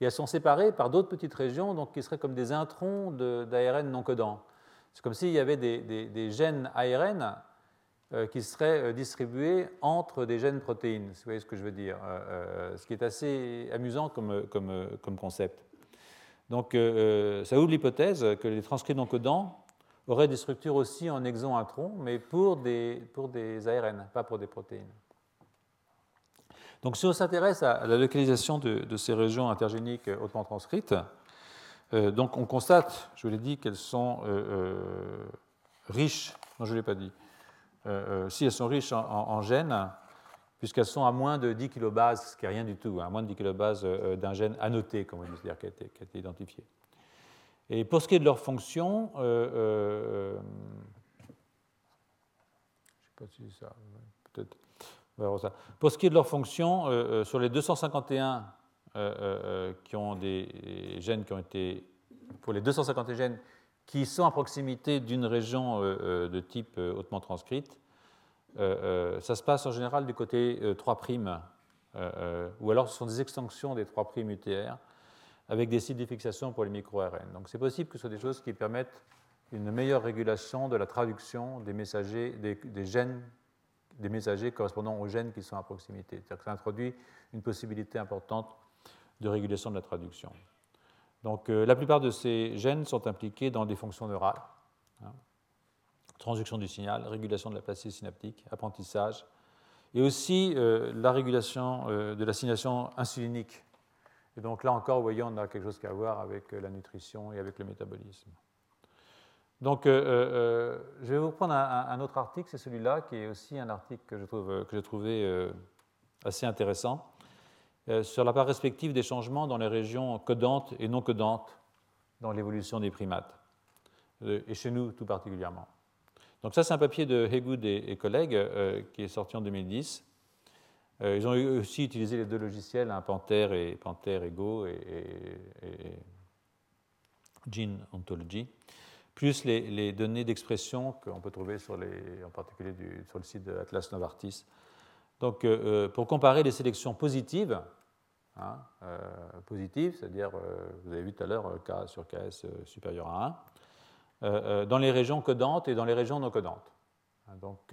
Speaker 2: et elles sont séparées par d'autres petites régions donc, qui seraient comme des introns d'ARN non codants. C'est comme s'il y avait des, gènes ARN euh, qui seraient distribués entre des gènes protéines, si vous voyez ce que je veux dire, ce qui est assez amusant comme, concept. Donc ça ouvre l'hypothèse que les transcrits non codants auraient des structures aussi en exon-intron, mais pour des ARN, pas pour des protéines. Donc si on s'intéresse à la localisation de, ces régions intergéniques hautement transcrites, euh, donc on constate, je vous l'ai dit, qu'elles sont euh, euh, riches, non je ne l'ai pas dit, si elles sont riches en, gènes, puisqu'elles sont à moins de 10 kilobases, ce qui n'est rien du tout, hein, à moins de 10 kilobases d'un gène annoté, comme on dit, c'est-à-dire qui, qui, a été identifié. Et pour ce qui est de leur fonction, je ne sais pas si c'est ça. Pour ce qui est de leur fonction, euh, euh, sur les 251 euh, qui ont des gènes qui ont été, pour les 251 gènes qui sont à proximité d'une région de type hautement transcrite, ça se passe en général du côté 3', ou alors ce sont des extensions des 3' UTR avec des sites de fixation pour les micro-RN. Donc c'est possible que ce soit des choses qui permettent une meilleure régulation de la traduction des messagers, des gènes des messagers correspondant aux gènes qui sont à proximité. C'est-à-dire que ça introduit une possibilité importante de régulation de la traduction. Donc euh, la plupart de ces gènes sont impliqués dans des fonctions neurales. Hein. transduction du signal, régulation de la plasticité synaptique, apprentissage, et aussi euh, la régulation euh, de l'assignation insulinique. Et donc là encore, vous voyez, on a quelque chose à voir avec la nutrition et avec le métabolisme. Donc, euh, euh, je vais vous prendre un, autre article, c'est celui-là, qui est aussi un article que, trouve, que j'ai trouvé euh, assez intéressant, sur la part respective des changements dans les régions codantes et non codantes dans l'évolution des primates, et chez nous tout particulièrement. Donc ça, c'est un papier de Heygood et, collègues qui est sorti en 2010. ils ont aussi utilisé les deux logiciels, un Panther et Panther Ego et Gene Ontology plus les, données d'expression qu'on peut trouver en particulier sur le site de Atlas Novartis. Donc, euh, euh, pour comparer les sélections positives, hein, euh, positives, c'est-à-dire, vous avez vu tout à l'heure, K sur KS supérieur à 1, dans les régions codantes et dans les régions non codantes. Hein, donc,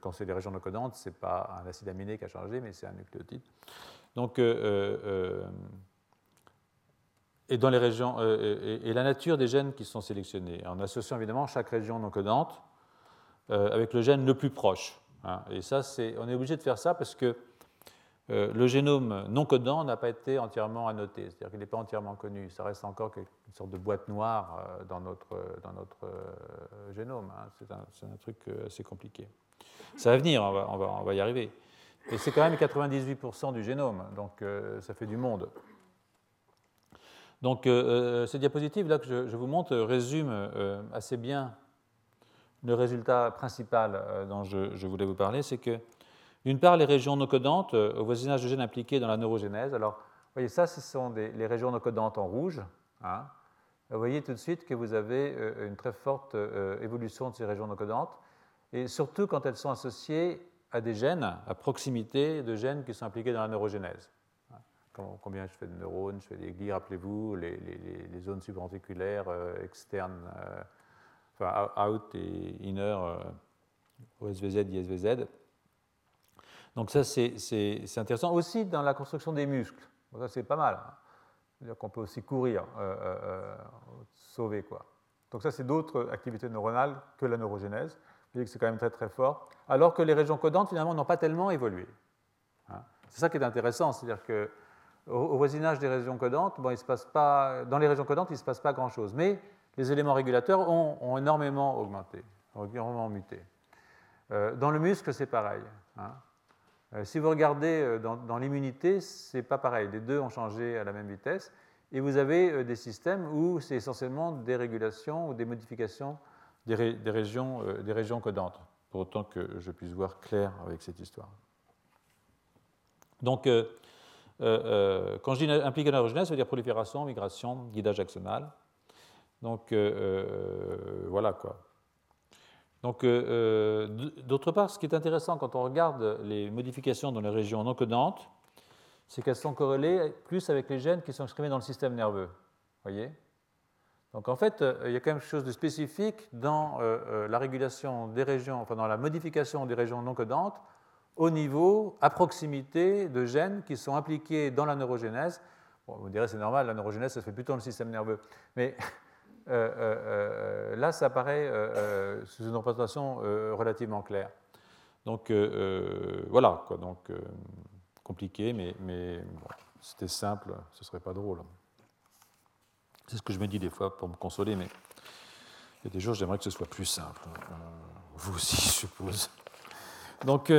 Speaker 2: quand c'est des régions non codantes, ce n'est pas un acide aminé qui a changé, mais c'est un nucléotide. Donc, et, dans les régions, euh, et, la nature des gènes qui sont sélectionnés, en associant évidemment chaque région non codante avec le gène le plus proche. Hein. Et ça, on est obligé de faire ça parce que euh, le génome non codant n'a pas été entièrement annoté, c'est-à-dire qu'il n'est pas entièrement connu. Ça reste encore une sorte de boîte noire euh, dans notre, dans notre euh, génome. Hein. C'est un, truc assez compliqué. Ça va venir, on va, y arriver. Et c'est quand même 98% du génome, donc ça fait du monde. Donc ces diapositives là que je, vous montre résument assez bien le résultat principal dont je, voulais vous parler, c'est que d'une part, les régions non codantes euh, au voisinage de gènes impliqués dans la neurogénèse. Alors, vous voyez, ça, ce sont les régions non codantes en rouge. Hein. Vous voyez tout de suite que vous avez euh, une très forte euh, évolution de ces régions non codantes, et surtout quand elles sont associées à des gènes, à proximité de gènes qui sont impliqués dans la neurogénèse. Combien je fais de neurones, je fais des glis, rappelez-vous, les, zones subventriculaires externes, enfin out et inner, OSVZ, ISVZ. Donc ça, c'est intéressant. Aussi dans la construction des muscles. Ça, c'est pas mal. Hein. C'est-à-dire qu'on peut aussi courir, euh, euh, euh, sauver. Quoi. Donc ça, c'est d'autres activités neuronales que la neurogénèse. Vous voyez que c'est quand même très très fort. Alors que les régions codantes, finalement, n'ont pas tellement évolué. Hein. C'est ça qui est intéressant. C'est-à-dire que au, voisinage des régions codantes, bon, il se passe pas, dans les régions codantes, il ne se passe pas grand-chose. Mais les éléments régulateurs ont, énormément augmenté, ont énormément muté. dans le muscle, c'est pareil. Hein. Euh, si vous regardez euh, dans, l'immunité, ce n'est pas pareil. Les deux ont changé à la même vitesse. Et vous avez euh, des systèmes où c'est essentiellement des régulations ou des modifications des, régions, des régions codantes, pour autant que je puisse voir clair avec cette histoire. Donc, quand je dis impliqué dans la ça veut dire prolifération, migration, guidage axonal. Donc, voilà quoi. Donc, euh, euh, d'autre part, ce qui est intéressant quand on regarde les modifications dans les régions non codantes, c'est qu'elles sont corrélées plus avec les gènes qui sont exprimés dans le système nerveux. Voyez? Donc, en fait, euh, il y a quand même quelque chose de spécifique dans la régulation des régions, enfin dans la modification des régions non codantes au niveau, à proximité de gènes qui sont impliqués dans la neurogénèse. Bon, vous direz, c'est normal, la neurogénèse, ça se fait plutôt dans le système nerveux. Mais <laughs> euh, euh, euh, là, ça paraît sous une représentation relativement claire. Donc voilà, quoi, donc compliqué, mais, mais c'était simple, ce serait pas drôle. C'est ce que je me dis des fois pour me consoler, mais il y a des jours, j'aimerais que ce soit plus simple. vous aussi, je suppose. Donc,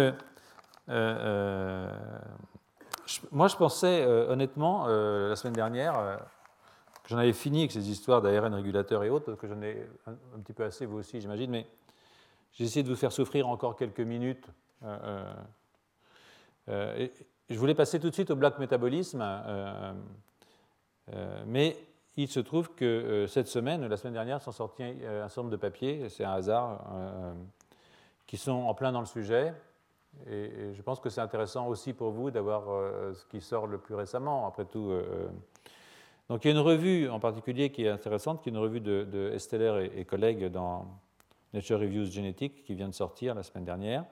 Speaker 2: moi, je pensais honnêtement, la semaine dernière, J'en avais fini avec ces histoires d'ARN régulateur et autres, parce que j'en ai un, petit peu assez, vous aussi, j'imagine, mais j'ai essayé de vous faire souffrir encore quelques minutes. Euh, euh, euh, je voulais passer tout de suite au bloc métabolisme, mais il se trouve que cette semaine, la semaine dernière, sont sortis un certain nombre de papiers, c'est un hasard, qui sont en plein dans le sujet. Et, je pense que c'est intéressant aussi pour vous d'avoir ce qui sort le plus récemment. Après tout, donc il y a une revue en particulier qui est intéressante, qui est une revue de, Esteller et, collègues dans Nature Reviews Genetic qui vient de sortir la semaine dernière,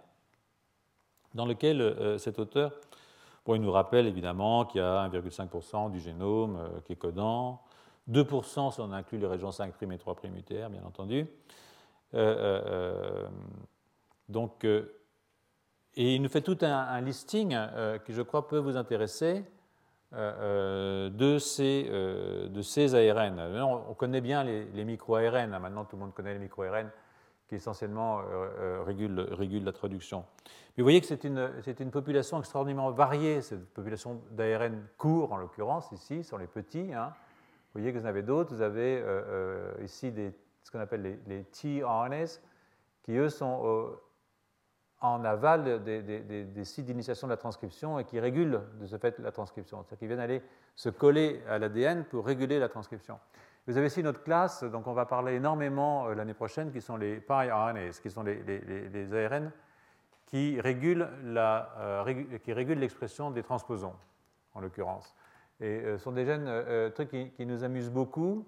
Speaker 2: dans lequel euh, cet auteur, bon, il nous rappelle évidemment qu'il y a 1,5% du génome euh, qui est codant, 2% si on inclut les régions 5' et 3' UTR, bien entendu. Euh, donc, et il nous fait tout un, listing qui, je crois, peut vous intéresser euh, euh, de, ces, euh, de ces ARN. On connaît bien les, micro-ARN, hein. maintenant tout le monde connaît les micro-ARN qui essentiellement régulent, régule la traduction. Mais vous voyez que c'est une, une, population extraordinairement variée, cette population d'ARN court en l'occurrence, ici, sont les petits. Hein. Vous voyez que vous en avez d'autres, vous avez ici ce qu'on appelle les, les tRNAs, qui eux sont en aval des, sites d'initiation de la transcription et qui régulent de ce fait la transcription. C'est-à-dire qu'ils viennent aller se coller à l'ADN pour réguler la transcription. Vous avez ici notre classe, donc on va parler énormément euh, l'année prochaine, qui sont les pi-RNAs, qui sont les, ARN qui régulent euh, l'expression des transposons, en l'occurrence. Et ce euh, sont des gènes, trucs qui, nous amusent beaucoup,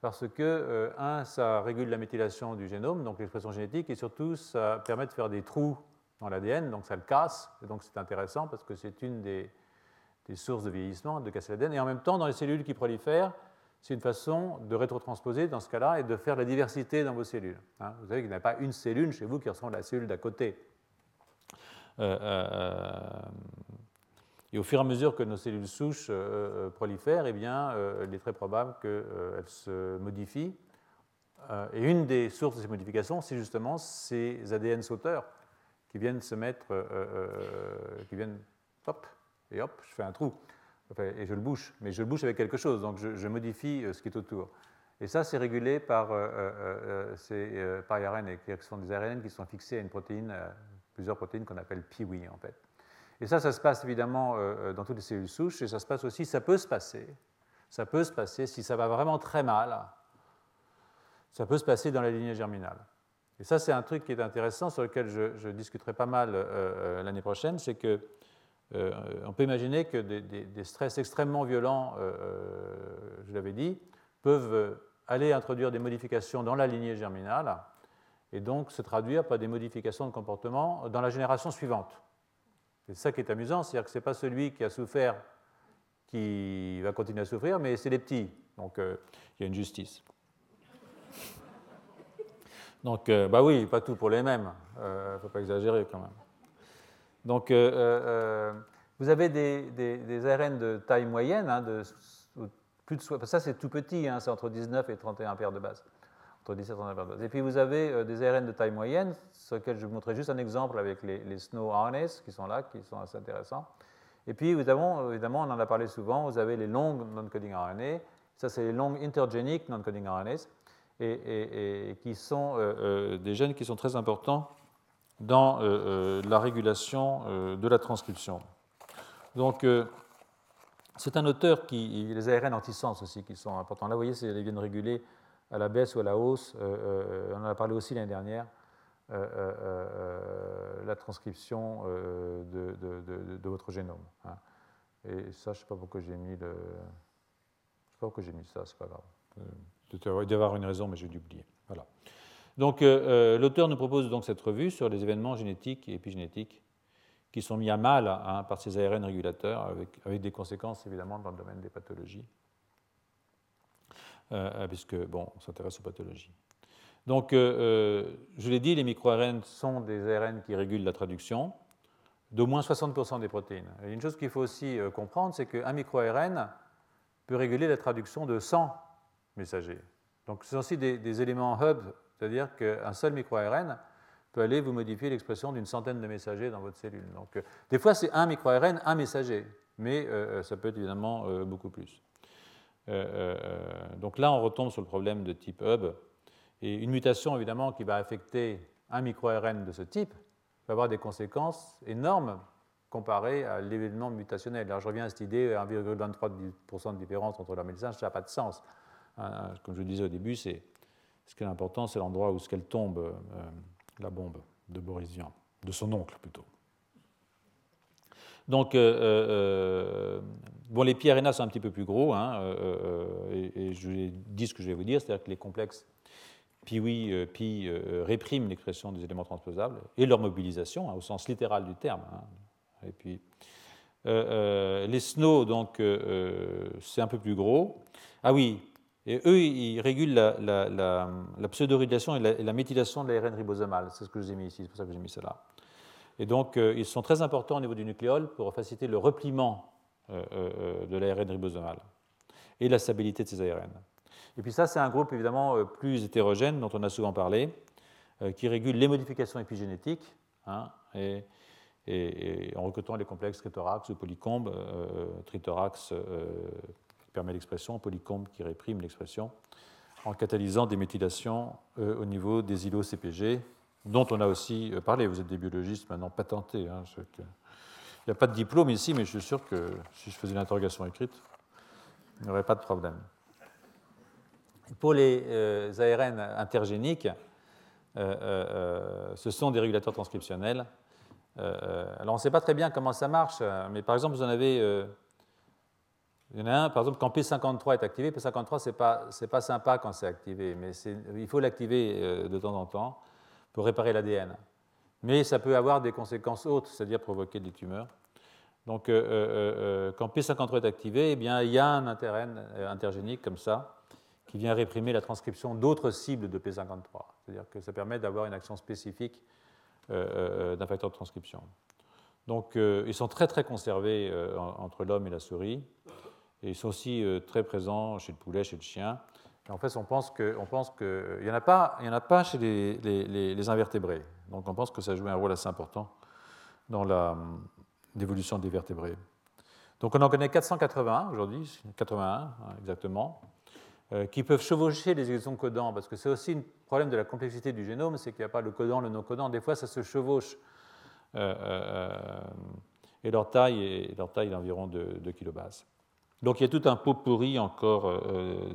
Speaker 2: parce que, euh, un, ça régule la méthylation du génome, donc l'expression génétique, et surtout, ça permet de faire des trous dans l'ADN, donc ça le casse, et donc c'est intéressant parce que c'est une des, sources de vieillissement, de casser l'ADN, et en même temps, dans les cellules qui prolifèrent, c'est une façon de rétrotransposer dans ce cas-là et de faire la diversité dans vos cellules. Hein. Vous savez qu'il n'y a pas une cellule chez vous qui ressemble à la cellule d'à côté. Et au fur et à mesure que nos cellules souches prolifèrent, eh bien, il est très probable qu'elles se modifient. et une des sources de ces modifications, c'est justement ces ADN sauteurs qui viennent se mettre, qui viennent, hop, et hop, je fais un trou et je le bouche, mais je le bouche avec quelque chose, donc je, modifie euh, ce qui est autour. Et ça, c'est régulé par euh, euh, ces ARN, qui sont des ARN qui sont fixés à une protéine, plusieurs protéines qu'on appelle PIWI en fait. Et ça, ça se passe évidemment dans toutes les cellules souches, et ça se passe aussi, ça peut se passer, ça peut se passer si ça va vraiment très mal, ça peut se passer dans la lignée germinale. Et ça, c'est un truc qui est intéressant, sur lequel je, discuterai pas mal l'année prochaine, c'est que euh, peut imaginer que des, stress extrêmement violents, euh, euh, je l'avais dit, peuvent aller introduire des modifications dans la lignée germinale et donc se traduire par des modifications de comportement dans la génération suivante. C'est ça qui est amusant, c'est-à-dire que ce n'est pas celui qui a souffert qui va continuer à souffrir, mais c'est les petits. Donc il y a une justice. <laughs> Donc, bah oui, pas tout pour les mêmes, il ne faut pas exagérer quand même. Donc, euh, euh, euh, vous avez des, ARN de taille moyenne, hein, de, plus de, ça c'est tout petit, hein, c'est entre 19 et 31 paires de base. Entre 17 et 31 paires de base. Et puis vous avez des ARN de taille moyenne, sur lesquels je vous montrerai juste un exemple avec les, snow RNAs qui sont là, qui sont assez intéressants. Et puis évidemment, évidemment, on en a parlé souvent, vous avez les longues non-coding RNA, ça c'est les longues intergéniques non-coding RNAs, et, qui sont des gènes qui sont très importants dans euh, euh, la régulation euh, de la transcription. Donc, c'est un auteur qui. Les ARN antisens aussi qui sont importants. Là, vous voyez, ils viennent réguler à la baisse ou à la hausse. on en a parlé aussi l'année dernière. la transcription de, votre génome. Hein. Et ça, je ne sais pas pourquoi j'ai mis le. Je sais pas pourquoi j'ai mis ça, c'est pas grave. Il doit y avoir une raison, mais j'ai dû oublier. Voilà. Donc euh, euh, l'auteur nous propose donc cette revue sur les événements génétiques et épigénétiques qui sont mis à mal hein, par ces ARN régulateurs, avec, des conséquences évidemment dans le domaine des pathologies, euh, puisque bon, on s'intéresse aux pathologies. Donc, je l'ai dit, les micro-ARN sont des ARN qui régulent la traduction d'au moins 60% des protéines. Et une chose qu'il faut aussi comprendre, c'est qu'un micro-ARN peut réguler la traduction de 100 messagers. Donc, ce sont aussi des, éléments hub c'est-à-dire qu'un seul microARN peut aller vous modifier l'expression d'une centaine de messagers dans votre cellule. Donc, euh, des fois, c'est un microARN, un messager, mais euh, euh, ça peut être évidemment beaucoup plus. Donc là, on retombe sur le problème de type hub. Et une mutation, évidemment, qui va affecter un microARN de ce type va avoir des conséquences énormes comparées à l'événement mutationnel. Alors, je reviens à cette idée 1,23% de différence entre leurs médecins, ça n'a pas de sens. Comme je le disais au début, c'est ce qui est important, c'est l'endroit où qu'elle tombe, euh, la bombe de Boris Vian, de son oncle plutôt. Donc, euh, euh, bon, les pi RNA sont un petit peu plus gros, hein, et, je vous dit ce que je vais vous dire, c'est-à-dire que les complexes pi pi répriment l'expression des éléments transposables et leur mobilisation, hein, au sens littéral du terme. Hein. Et puis, les SNO, donc, c'est un peu plus gros. Ah oui, et eux, ils régulent la, la, la, pseudorylation et, la, méthylation de l'ARN ribosomal. C'est ce que je mis ici, c'est pour ça que j'ai mis cela. Et donc, euh, ils sont très importants au niveau du nucléole pour faciliter le repliement euh, euh, de l'ARN ribosomal et la stabilité de ces ARN. Et puis ça, c'est un groupe évidemment plus hétérogène dont on a souvent parlé, qui régule les modifications épigénétiques hein, en recrutant les complexes trithorax ou polycombes, trithorax permet l'expression, polycombe qui réprime l'expression, en catalysant des méthylations au niveau des îlots CPG, dont on a aussi euh, parlé. Vous êtes des biologistes maintenant patentés. Hein, il n'y a pas de diplôme ici, mais je suis sûr que si je faisais une interrogation écrite, il n'y aurait pas de problème. Pour les euh, ARN intergéniques, ce sont des régulateurs transcriptionnels. alors on ne sait pas très bien comment ça marche, mais par exemple, vous en avez il y en a un, par exemple, quand P53 est activé, P53, ce n'est pas, pas, sympa quand c'est activé, mais il faut l'activer euh, de temps en temps pour réparer l'ADN. Mais ça peut avoir des conséquences autres, c'est-à-dire provoquer des tumeurs. Donc, quand P53 est activé, eh bien, il y a un intergénique comme ça qui vient réprimer la transcription d'autres cibles de P53. C'est-à-dire que ça permet d'avoir une action spécifique d'un facteur de transcription. Donc, ils sont très très conservés entre l'homme et la souris. Et ils sont aussi très présents chez le poulet, chez le chien. En fait, on pense qu'il n'y en, a pas, en a pas chez les, invertébrés. Donc on pense que ça joue un rôle assez important dans l'évolution des vertébrés. Donc on en connaît 481 aujourd'hui, 81 hein, exactement, euh, qui peuvent chevaucher les exons codants, parce que c'est aussi un problème de la complexité du génome, c'est qu'il n'y a pas le codant, le non-codant, des fois ça se chevauche. Euh, euh, et leur taille est, d'environ 2, 2 kilobases. Donc il y a tout un pot pourri encore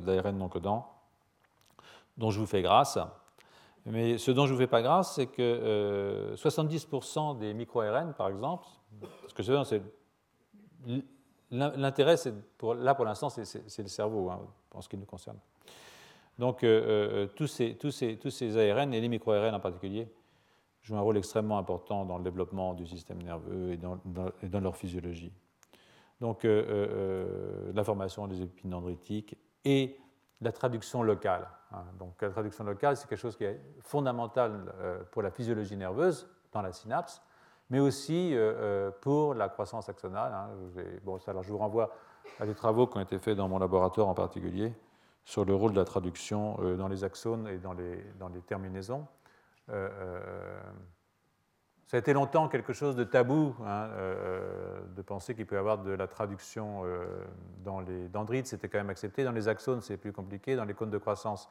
Speaker 2: d'ARN non codant dont je vous fais grâce. Mais ce dont je ne vous fais pas grâce, c'est que 70% des micro-ARN, par exemple, parce que c'est l'intérêt, là pour l'instant, c'est le cerveau, hein, en ce qui nous concerne. Donc euh, euh, tous, ces, ARN, et les micro-ARN en particulier, jouent un rôle extrêmement important dans le développement du système nerveux et dans leur physiologie. Donc euh, l'information des épines dendritiques et la traduction locale. Hein. Donc la traduction locale, c'est quelque chose qui est fondamental pour la physiologie nerveuse dans la synapse, mais aussi pour la croissance axonale. Hein. Bon, alors je vous renvoie à des travaux qui ont été faits dans mon laboratoire en particulier sur le rôle de la traduction euh, dans les axones et dans les, terminaisons. Euh, euh, ça a été longtemps quelque chose de tabou hein, de penser qu'il peut y avoir de la traduction dans les dendrites, c'était quand même accepté. Dans les axones, c'est plus compliqué. Dans les cônes de croissance,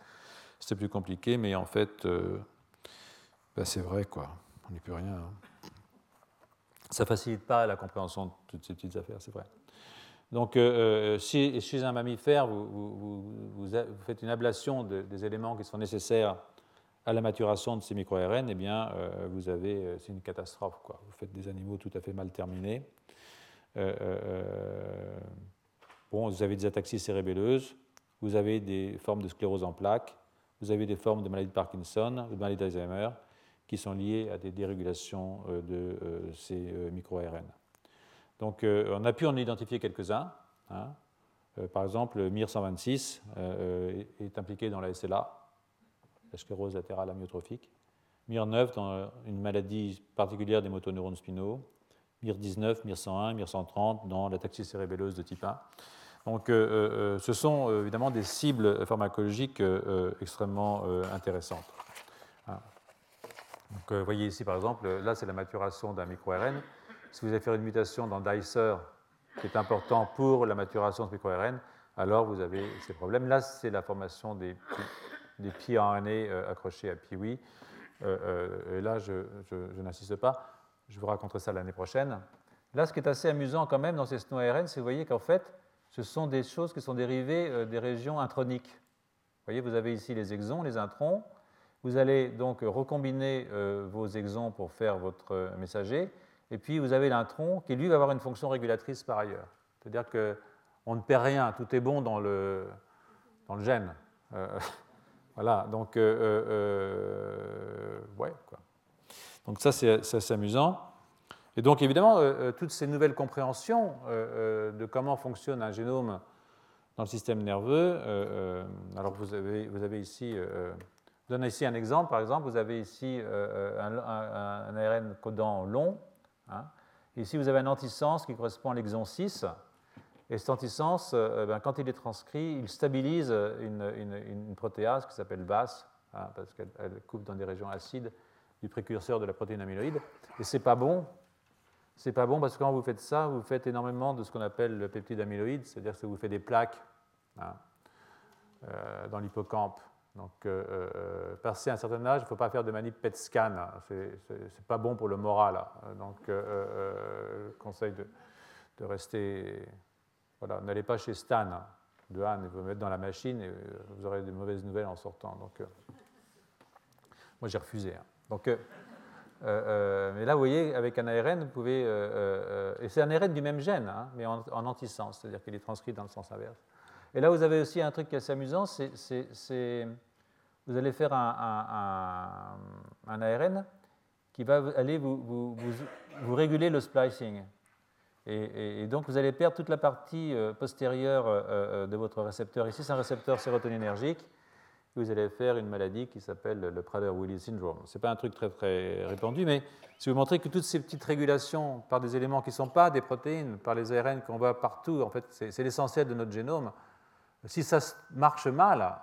Speaker 2: c'est plus compliqué. Mais en fait, ben, c'est vrai, quoi. On n'y peut rien. Hein. Ça ne facilite pas la compréhension de toutes ces petites affaires, c'est vrai. Donc, euh, euh, si chez un mammifère, vous, faites une ablation des éléments qui sont nécessaires à la maturation de ces micro-ARN, eh bien, euh, vous avez, c'est une catastrophe. Quoi. Vous faites des animaux tout à fait mal terminés. bon, vous avez des ataxies cérébelleuses, vous avez des formes de sclérose en plaques, vous avez des formes de maladie de Parkinson de maladie d'Alzheimer qui sont liées à des dérégulations de ces micro-ARN. Donc euh, on a pu en identifier quelques-uns. Hein. Euh, par exemple, MIR126 euh, est impliqué dans la SLA, la sclérose latérale amyotrophique. MIR9 dans une maladie particulière des motoneurones spinaux. MIR19, MIR101, MIR130 dans la taxie cérébelleuse de type 1. Donc, ce sont évidemment des cibles pharmacologiques extrêmement intéressantes. Donc, vous voyez ici, par exemple, là, c'est la maturation d'un micro-RN si vous allez faire une mutation dans Dicer, qui est important pour la maturation de micro-RN, alors vous avez ces problèmes. Là, c'est la formation des, des pieds RNA euh, accrochés à Piwi. Euh, euh, et là, je, n'insiste pas. Je vous raconterai ça l'année prochaine. Là, ce qui est assez amusant quand même dans ces snow ARN, c'est que vous voyez qu'en fait, ce sont des choses qui sont dérivées des régions introniques. Vous voyez, vous avez ici les exons, les introns. Vous allez donc recombiner vos exons pour faire votre messager. Et puis vous avez l'intron qui, lui, va avoir une fonction régulatrice par ailleurs. C'est-à-dire qu'on ne perd rien, tout est bon dans le, dans le gène. Voilà, donc, euh, euh, ouais, quoi. Donc ça, c'est assez amusant. Et donc, évidemment, toutes ces nouvelles compréhensions de comment fonctionne un génome dans le système nerveux, alors vous avez, vous avez ici, je donne ici un exemple, par exemple, vous avez ici un, un ARN codant long, Hein. Ici, vous avez un antisens qui correspond à l'exon 6. Et cet antisens, euh, ben, quand il est transcrit, il stabilise une, protéase qui s'appelle BAS, hein, parce qu'elle coupe dans des régions acides du précurseur de la protéine amyloïde. Et c'est pas bon. C'est pas bon parce que quand vous faites ça, vous faites énormément de ce qu'on appelle le peptide amyloïde, c'est-à-dire que vous faites des plaques hein, euh, dans l'hippocampe. Donc, euh, euh, passé un certain âge, il ne faut pas faire de manip PET scan. Hein. Ce n'est pas bon pour le moral. Hein. Donc, euh, conseil de, rester. Voilà, n'allez pas chez Stan hein, de Han et vous mettre dans la machine et vous aurez des mauvaises nouvelles en sortant. Donc, moi, j'ai refusé. Donc, mais là, vous voyez, avec un ARN, vous pouvez. et c'est un ARN du même gène, mais en, en antisens, c'est-à-dire qu'il est transcrit dans le sens inverse. Et là, vous avez aussi un truc qui est assez amusant, c'est vous allez faire un, ARN qui va aller vous, réguler le splicing. Et, donc, vous allez perdre toute la partie postérieure de votre récepteur. Ici, c'est un récepteur sérotoninergique vous allez faire une maladie qui s'appelle le Prader-Willi syndrome. Ce n'est pas un truc très, très répandu, mais si vous montrez que toutes ces petites régulations par des éléments qui ne sont pas des protéines, par les ARN qu'on voit partout, en fait, c'est l'essentiel de notre génome. Si ça marche mal,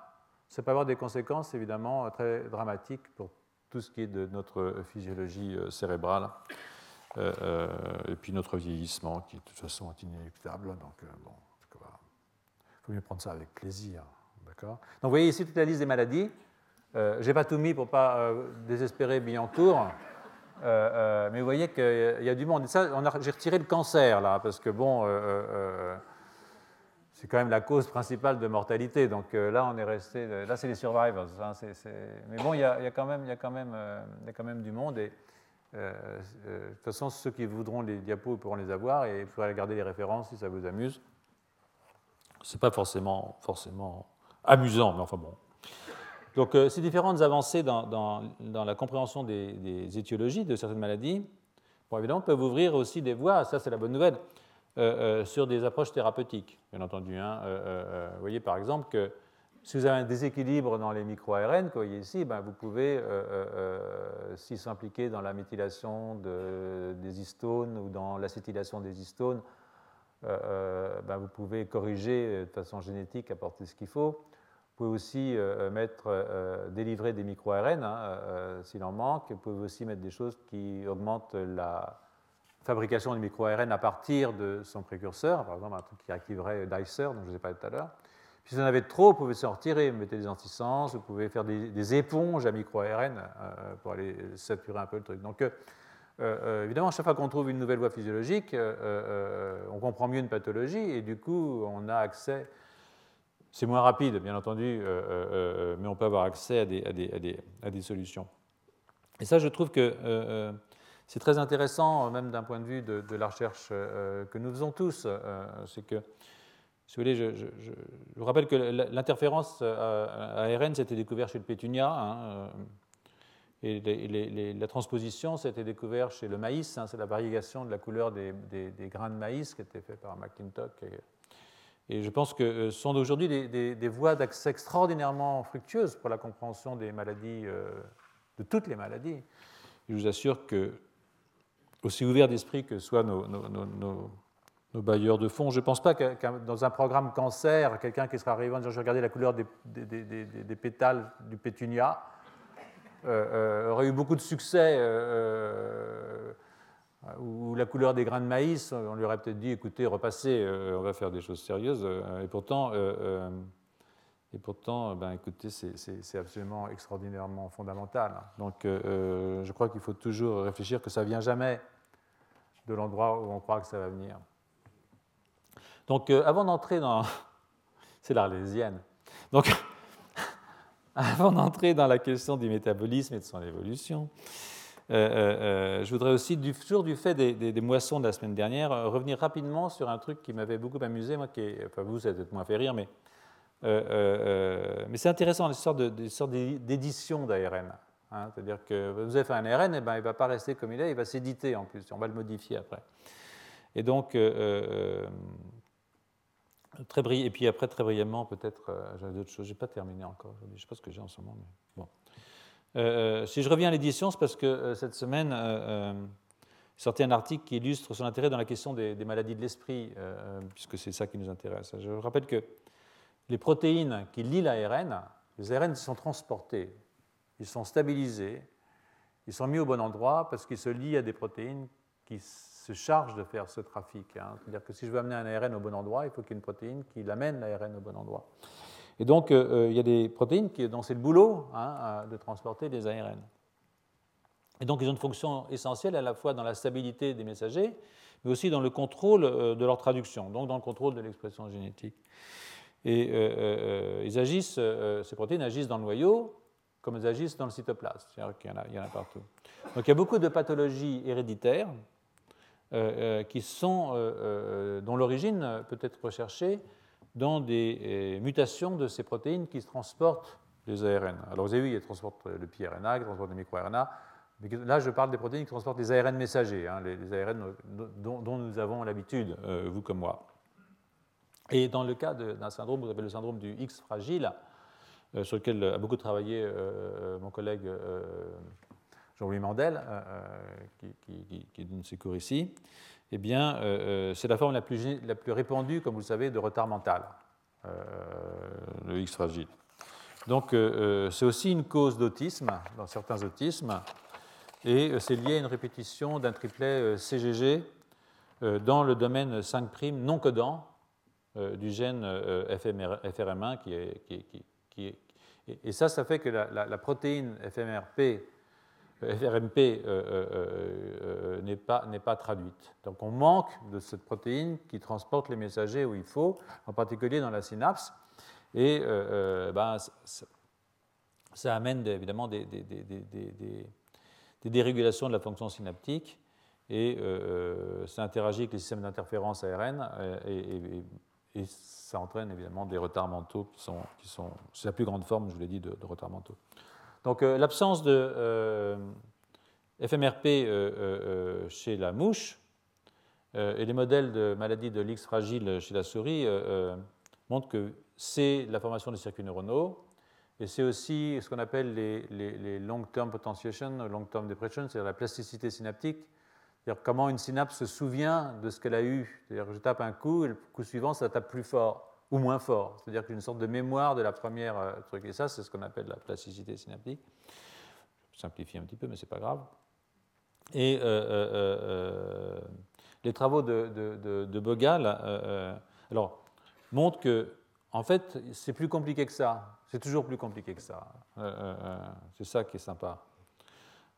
Speaker 2: ça peut avoir des conséquences évidemment très dramatiques pour tout ce qui est de notre physiologie euh, cérébrale euh, euh, et puis notre vieillissement qui de toute façon est inéluctable. Donc, bon, il faut mieux prendre ça avec plaisir. Donc vous voyez ici toute la liste des maladies. Euh, je n'ai pas tout mis pour ne pas euh, désespérer Billancourt. Euh, mais vous voyez qu'il y a du monde. J'ai retiré le cancer là, parce que bon, c'est quand même la cause principale de mortalité. Donc là, on est resté. Là, c'est les survivors. Hein, mais bon, il y a quand même du monde. Et de toute façon, ceux qui voudront les diapos pourront les avoir et il faudra garder les références si ça vous amuse. C'est pas forcément, forcément amusant, mais enfin bon. Donc euh, ces différentes avancées dans, dans, la compréhension des, étiologies de certaines maladies, bon, évidemment, peuvent ouvrir aussi des voies, ça c'est la bonne nouvelle, euh, euh, sur des approches thérapeutiques, bien entendu. Hein. vous voyez par exemple que si vous avez un déséquilibre dans les micro-ARN, que vous voyez ici, ben, vous pouvez, si s'impliquer dans la méthylation de, des histones ou dans l'acétylation des histones, ben, vous pouvez corriger de façon génétique, apporter ce qu'il faut pouvez aussi euh, euh, mettre, euh, délivrer des micro-ARN hein, s'il en manque. Vous pouvez aussi mettre des choses qui augmentent la fabrication du micro-ARN à partir de son précurseur, par exemple un truc qui activerait Dicer, dont je vous ai parlé tout à l'heure. Si vous en avez trop, vous pouvez s'en retirer, vous mettez des antisens, vous pouvez faire des, éponges à micro-ARN pour aller saturer un peu le truc. Donc, évidemment, chaque fois qu'on trouve une nouvelle voie physiologique, on comprend mieux une pathologie et du coup, on a accès c'est moins rapide, bien entendu, euh, euh, euh, mais on peut avoir accès à des, solutions. Et ça, je trouve que c'est très intéressant, même d'un point de vue de, la recherche que nous faisons tous. c'est que, si vous voulez, je, vous rappelle que l'interférence ARN, s'était découvert chez le pétunia. Hein, et la transposition, c'était découvert chez le maïs. Hein, c'est la variation de la couleur des, grains de maïs qui était fait par McClintock et je pense que euh, ce sont aujourd'hui des, voies d'accès extraordinairement fructueuses pour la compréhension des maladies, euh, de toutes les maladies. je vous assure que, aussi ouvert d'esprit que soient nos, bailleurs de fonds, je ne pense pas que dans un programme cancer, quelqu'un qui sera arrivé en disant je regardais la couleur des, pétales du pétunia euh, aurait eu beaucoup de succès ou la couleur des grains de maïs, on lui aurait peut-être dit, écoutez, repassez, euh, on va faire des choses sérieuses. Euh, et pourtant, euh, et pourtant ben, écoutez, c'est absolument extraordinairement fondamental. Donc, je crois qu'il faut toujours réfléchir que ça ne vient jamais de l'endroit où on croit que ça va venir. Donc, avant d'entrer dans... <laughs> c'est l'Arlésienne. Donc, <laughs> avant d'entrer dans la question du métabolisme et de son évolution, euh, euh, euh, je voudrais aussi, toujours du fait des, moissons de la semaine dernière, revenir rapidement sur un truc qui m'avait beaucoup amusé, moi, qui enfin vous, ça peut-être moins fait rire, mais, mais c'est intéressant, une sorte d'édition d'ARN. Hein. C'est-à-dire que vous avez fait un ARN, et eh ben, il ne va pas rester comme il est, il va s'éditer en plus, on va le modifier après. Et donc, très et puis après, très brièvement, peut-être, j'avais d'autres choses, je n'ai pas terminé encore, je ne sais pas ce que j'ai en ce moment, bon. Euh, euh, si je reviens à l'édition, c'est parce que euh, cette semaine euh, sorti un article qui illustre son intérêt dans la question des, maladies de l'esprit, puisque c'est ça qui nous intéresse. Je rappelle que les protéines qui lient l'ARN, les ARN sont transportés, ils sont stabilisés, ils sont mis au bon endroit parce qu'ils se lient à des protéines qui se chargent de faire ce trafic. Hein. C'est-à-dire que si je veux amener un ARN au bon endroit, il faut qu'il y ait une protéine qui l'amène l'ARN au bon endroit. Et donc, euh, euh, il y a des protéines qui, dont c'est le boulot hein, de transporter des ARN. Et donc, ils ont une fonction essentielle à la fois dans la stabilité des messagers, mais aussi dans le contrôle euh, de leur traduction, donc dans le contrôle de l'expression génétique. Et ils agissent, ces protéines agissent dans le noyau comme elles agissent dans le cytoplasme, c'est-à-dire qu'il y, en a partout. Donc, il y a beaucoup de pathologies héréditaires qui sont, dont l'origine peut être recherchée dans des euh, mutations de ces protéines qui transportent les ARN. Alors vous avez vu, ils transportent le pRNA, ils transportent le microRNA. Là, je parle des protéines qui transportent les ARN messagers, hein, les, ARN dont, nous avons l'habitude, vous comme moi. Et dans le cas d'un syndrome, vous avez le syndrome du X fragile, sur lequel a beaucoup travaillé mon collègue Jean-Louis Mandel, qui, qui, qui, donne ses cours ici, eh bien, c'est la forme la plus, répandue, comme vous le savez, de retard mental, le X fragile. Donc, c'est aussi une cause d'autisme, dans certains autismes, et c'est lié à une répétition d'un triplet CGG dans le domaine 5' non codant du gène FRM1 qui est, qui et ça, ça fait que la protéine FMRP FRMP euh, euh, euh, n'est pas, traduite. Donc on manque de cette protéine qui transporte les messagers où il faut, en particulier dans la synapse. Et ben, ça, amène évidemment des, dérégulations de la fonction synaptique et ça interagit avec les systèmes d'interférence ARN et, ça entraîne évidemment des retards mentaux qui sont, qui sont c'est la plus grande forme, je vous l'ai dit, de, de retards mentaux. Donc euh, l'absence de euh, FMRP euh, chez la mouche et les modèles de maladie de l'X fragile chez la souris montrent que c'est la formation des circuits neuronaux et c'est aussi ce qu'on appelle les, long-term potentiation, long-term depression, c'est-à-dire la plasticité synaptique, c'est-à-dire comment une synapse se souvient de ce qu'elle a eu. C'est-à-dire que je tape un coup et le coup suivant, ça tape plus fort ou moins fort. C'est-à-dire qu'il y a une sorte de mémoire de la première euh, truc. Et ça, c'est ce qu'on appelle la plasticité synaptique. Je simplifie un petit peu, mais ce n'est pas grave. Et euh, euh, les travaux de, de, Bogal alors, montrent que, en fait, c'est plus compliqué que ça. C'est toujours plus compliqué que ça. c'est ça qui est sympa.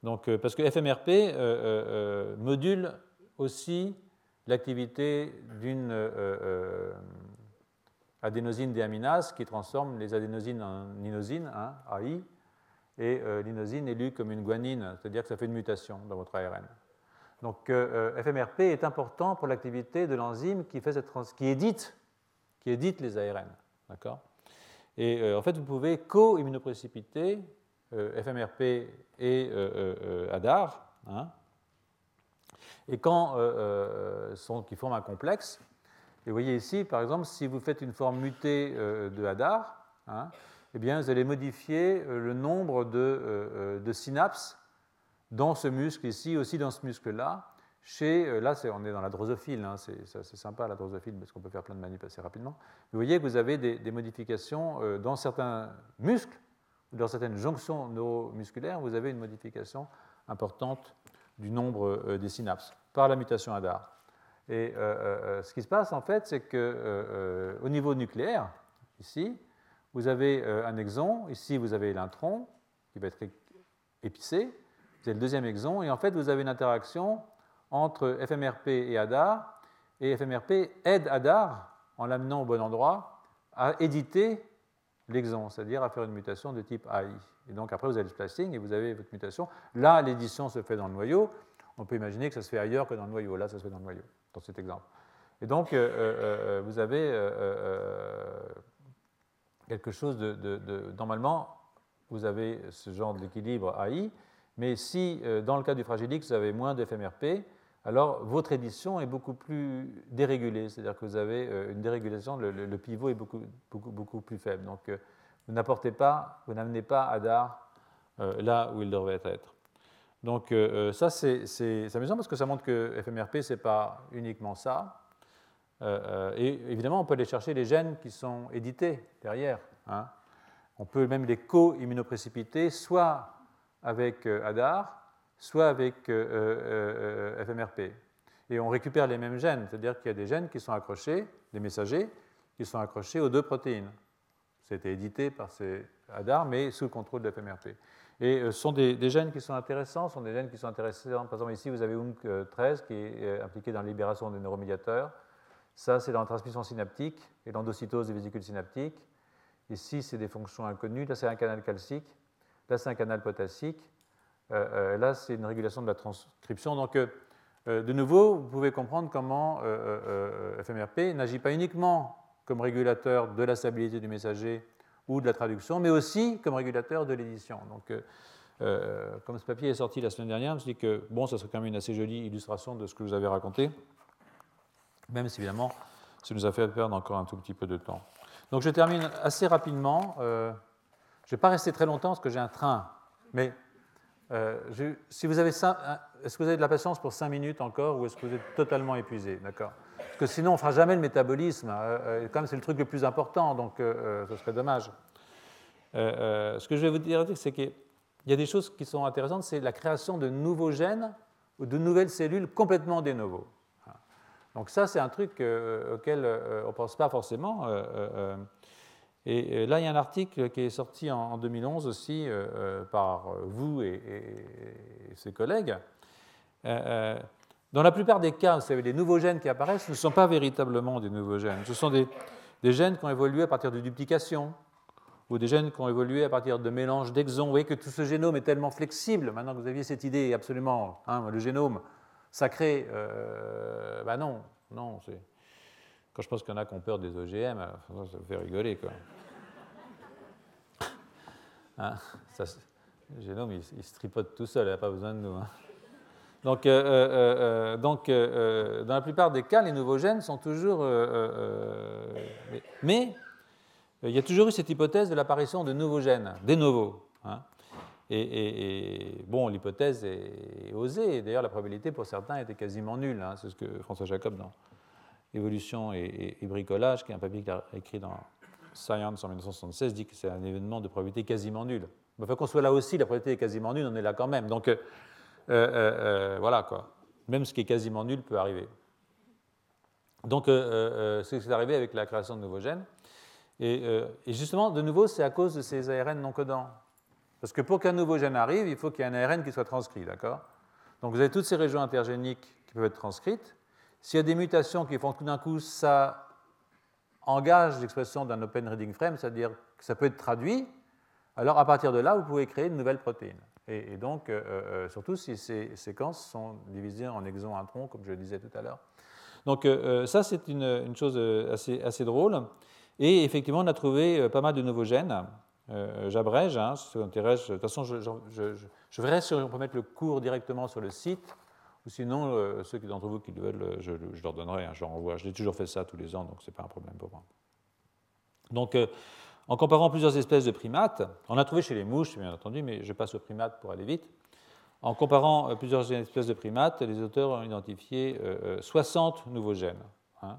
Speaker 2: Donc, parce que FMRP module aussi l'activité d'une adénosine déaminase qui transforme les adénosines en inosine, hein, AI, et euh, l'inosine est lue comme une guanine, c'est-à-dire que ça fait une mutation dans votre ARN. Donc euh, euh, FMRP est important pour l'activité de l'enzyme qui, fait cette qui, édite, qui édite les ARN. D'accord? Et en fait, vous pouvez co-immunoprécipiter FMRP et ADAR, hein, et quand sont, qui forment un complexe, et vous voyez ici, par exemple, si vous faites une forme mutée euh, de Hadar, hein, eh bien, vous allez modifier euh, le nombre euh, de, synapses dans ce muscle ici, aussi dans ce muscle-là. Chez, là, on est dans la drosophile, hein, c'est sympa la drosophile parce qu'on peut faire plein de manip assez rapidement. Vous voyez que vous avez des, modifications dans certains muscles, dans certaines jonctions neuromusculaires, vous avez une modification importante du nombre des synapses par la mutation Hadar. Et euh, euh, euh, ce qui se passe, en fait, c'est qu'au niveau nucléaire, ici, vous avez un exon, ici, vous avez l'intron, qui va être épicé, vous avez le deuxième exon, et en fait, vous avez une interaction entre FMRP et ADAR, et FMRP aide ADAR, en l'amenant au bon endroit, à éditer l'exon, c'est-à-dire à faire une mutation de type AI. Et donc après, vous avez le splicing et vous avez votre mutation. Là, l'édition se fait dans le noyau. On peut imaginer que ça se fait ailleurs que dans le noyau. Là, ça se fait dans le noyau dans cet exemple. Et donc, euh, euh, euh, vous avez quelque chose de, Normalement, vous avez ce genre d'équilibre AI, mais si, dans le cas du Fragilix, vous avez moins d'FMRP, alors votre édition est beaucoup plus dérégulée, c'est-à-dire que vous avez une dérégulation, le, pivot est beaucoup, beaucoup, beaucoup plus faible. Donc, vous n'apportez pas, vous n'amenez pas Hadar là où il devrait être. Donc euh, euh, ça, c'est amusant parce que ça montre que FMRP, ce n'est pas uniquement ça. Euh, et évidemment, on peut aller chercher les gènes qui sont édités derrière. Hein. On peut même les co-immunoprécipiter, soit avec ADAR, soit avec FMRP. Et on récupère les mêmes gènes, c'est-à-dire qu'il y a des gènes qui sont accrochés, des messagers, qui sont accrochés aux deux protéines. C'était édité par ces ADAR, mais sous le contrôle de FMRP. Et euh, ce sont des, gènes qui sont intéressants, sont des gènes qui sont intéressants. Par exemple, ici, vous avez UNC13 qui est euh, impliqué dans la libération des neuromédiateurs. Ça, c'est dans la transmission synaptique et l'endocytose des vésicules synaptiques. Ici, c'est des fonctions inconnues. Là, c'est un canal calcique. Là, c'est un canal potassique. Euh, là, c'est une régulation de la transcription. Donc, de nouveau, vous pouvez comprendre comment FMRP n'agit pas uniquement comme régulateur de la stabilité du messager ou de la traduction, mais aussi comme régulateur de l'édition. Donc, euh, comme ce papier est sorti la semaine dernière, je me suis dit que bon, ça serait quand même une assez jolie illustration de ce que vous avez raconté, même si évidemment, ça nous a fait perdre encore un tout petit peu de temps. Donc je termine assez rapidement. je ne vais pas rester très longtemps parce que j'ai un train, mais si vous avez est-ce que vous avez de la patience pour 5 minutes encore ou est-ce que vous êtes totalement épuisé? D'accord Parce que sinon, on ne fera jamais le métabolisme. Euh, comme c'est le truc le plus important, donc euh, ce serait dommage. ce que je vais vous dire, c'est qu'il y a des choses qui sont intéressantes, c'est la création de nouveaux gènes ou de nouvelles cellules complètement des nouveaux. Donc ça, c'est un truc auquel on ne pense pas forcément. Et là, il y a un article qui est sorti en 2011 aussi par vous et, ses collègues, euh, euh, dans la plupart des cas, vous savez, les nouveaux gènes qui apparaissent ne sont pas véritablement des nouveaux gènes. Ce sont des, gènes qui ont évolué à partir de duplication ou des gènes qui ont évolué à partir de mélanges d'exons. Vous voyez que tout ce génome est tellement flexible. Maintenant que vous aviez cette idée absolument, hein, le génome sacré, euh, ben non, non. Quand je pense qu'il y en a qui ont peur des OGM, ça me fait rigoler. Quoi. Hein, le génome, il, se tripote tout seul, il n'a pas besoin de nous. Hein. Donc, euh, euh, euh, donc dans la plupart des cas, les nouveaux gènes sont toujours. mais il y a toujours eu cette hypothèse de l'apparition de nouveaux gènes, des nouveaux. Hein. Et, bon, l'hypothèse est osée. D'ailleurs, la probabilité pour certains était quasiment nulle. Hein. C'est ce que François Jacob, dans Évolution et, bricolage, qui est un papier qu'il a écrit dans Science en 1976, dit que c'est un événement de probabilité quasiment nulle. Enfin, qu'on soit là aussi, la probabilité est quasiment nulle, on est là quand même. Donc, voilà quoi. Même ce qui est quasiment nul peut arriver. Donc, c'est ce qui est arrivé avec la création de nouveaux gènes. Et, justement, de nouveau, c'est à cause de ces ARN non codants. Parce que pour qu'un nouveau gène arrive, il faut qu'il y ait un ARN qui soit transcrit, d'accord? Donc, vous avez toutes ces régions intergéniques qui peuvent être transcrites. S'il y a des mutations qui font tout d'un coup, ça engage l'expression d'un open reading frame, c'est-à-dire que ça peut être traduit, alors à partir de là, vous pouvez créer de nouvelles protéines. Et, donc, euh, euh, surtout si ces séquences sont divisées en exons introns, comme je le disais tout à l'heure. Donc, euh, ça, c'est une, chose assez, drôle. Et effectivement, on a trouvé pas mal de nouveaux gènes. J'abrège, hein, si ça vous intéresse. De toute façon, je, je, verrai si on peut mettre le cours directement sur le site. Ou sinon, ceux d'entre vous qui le veulent, je, leur donnerai, hein, je leur envoie. Je l'ai toujours fait ça tous les ans, donc ce n'est pas un problème pour moi. Donc, en comparant plusieurs espèces de primates, on a trouvé chez les mouches, bien entendu, mais je passe aux primates pour aller vite. En comparant euh, plusieurs espèces de primates, les auteurs ont identifié 60 euh, euh, nouveaux gènes. Hein.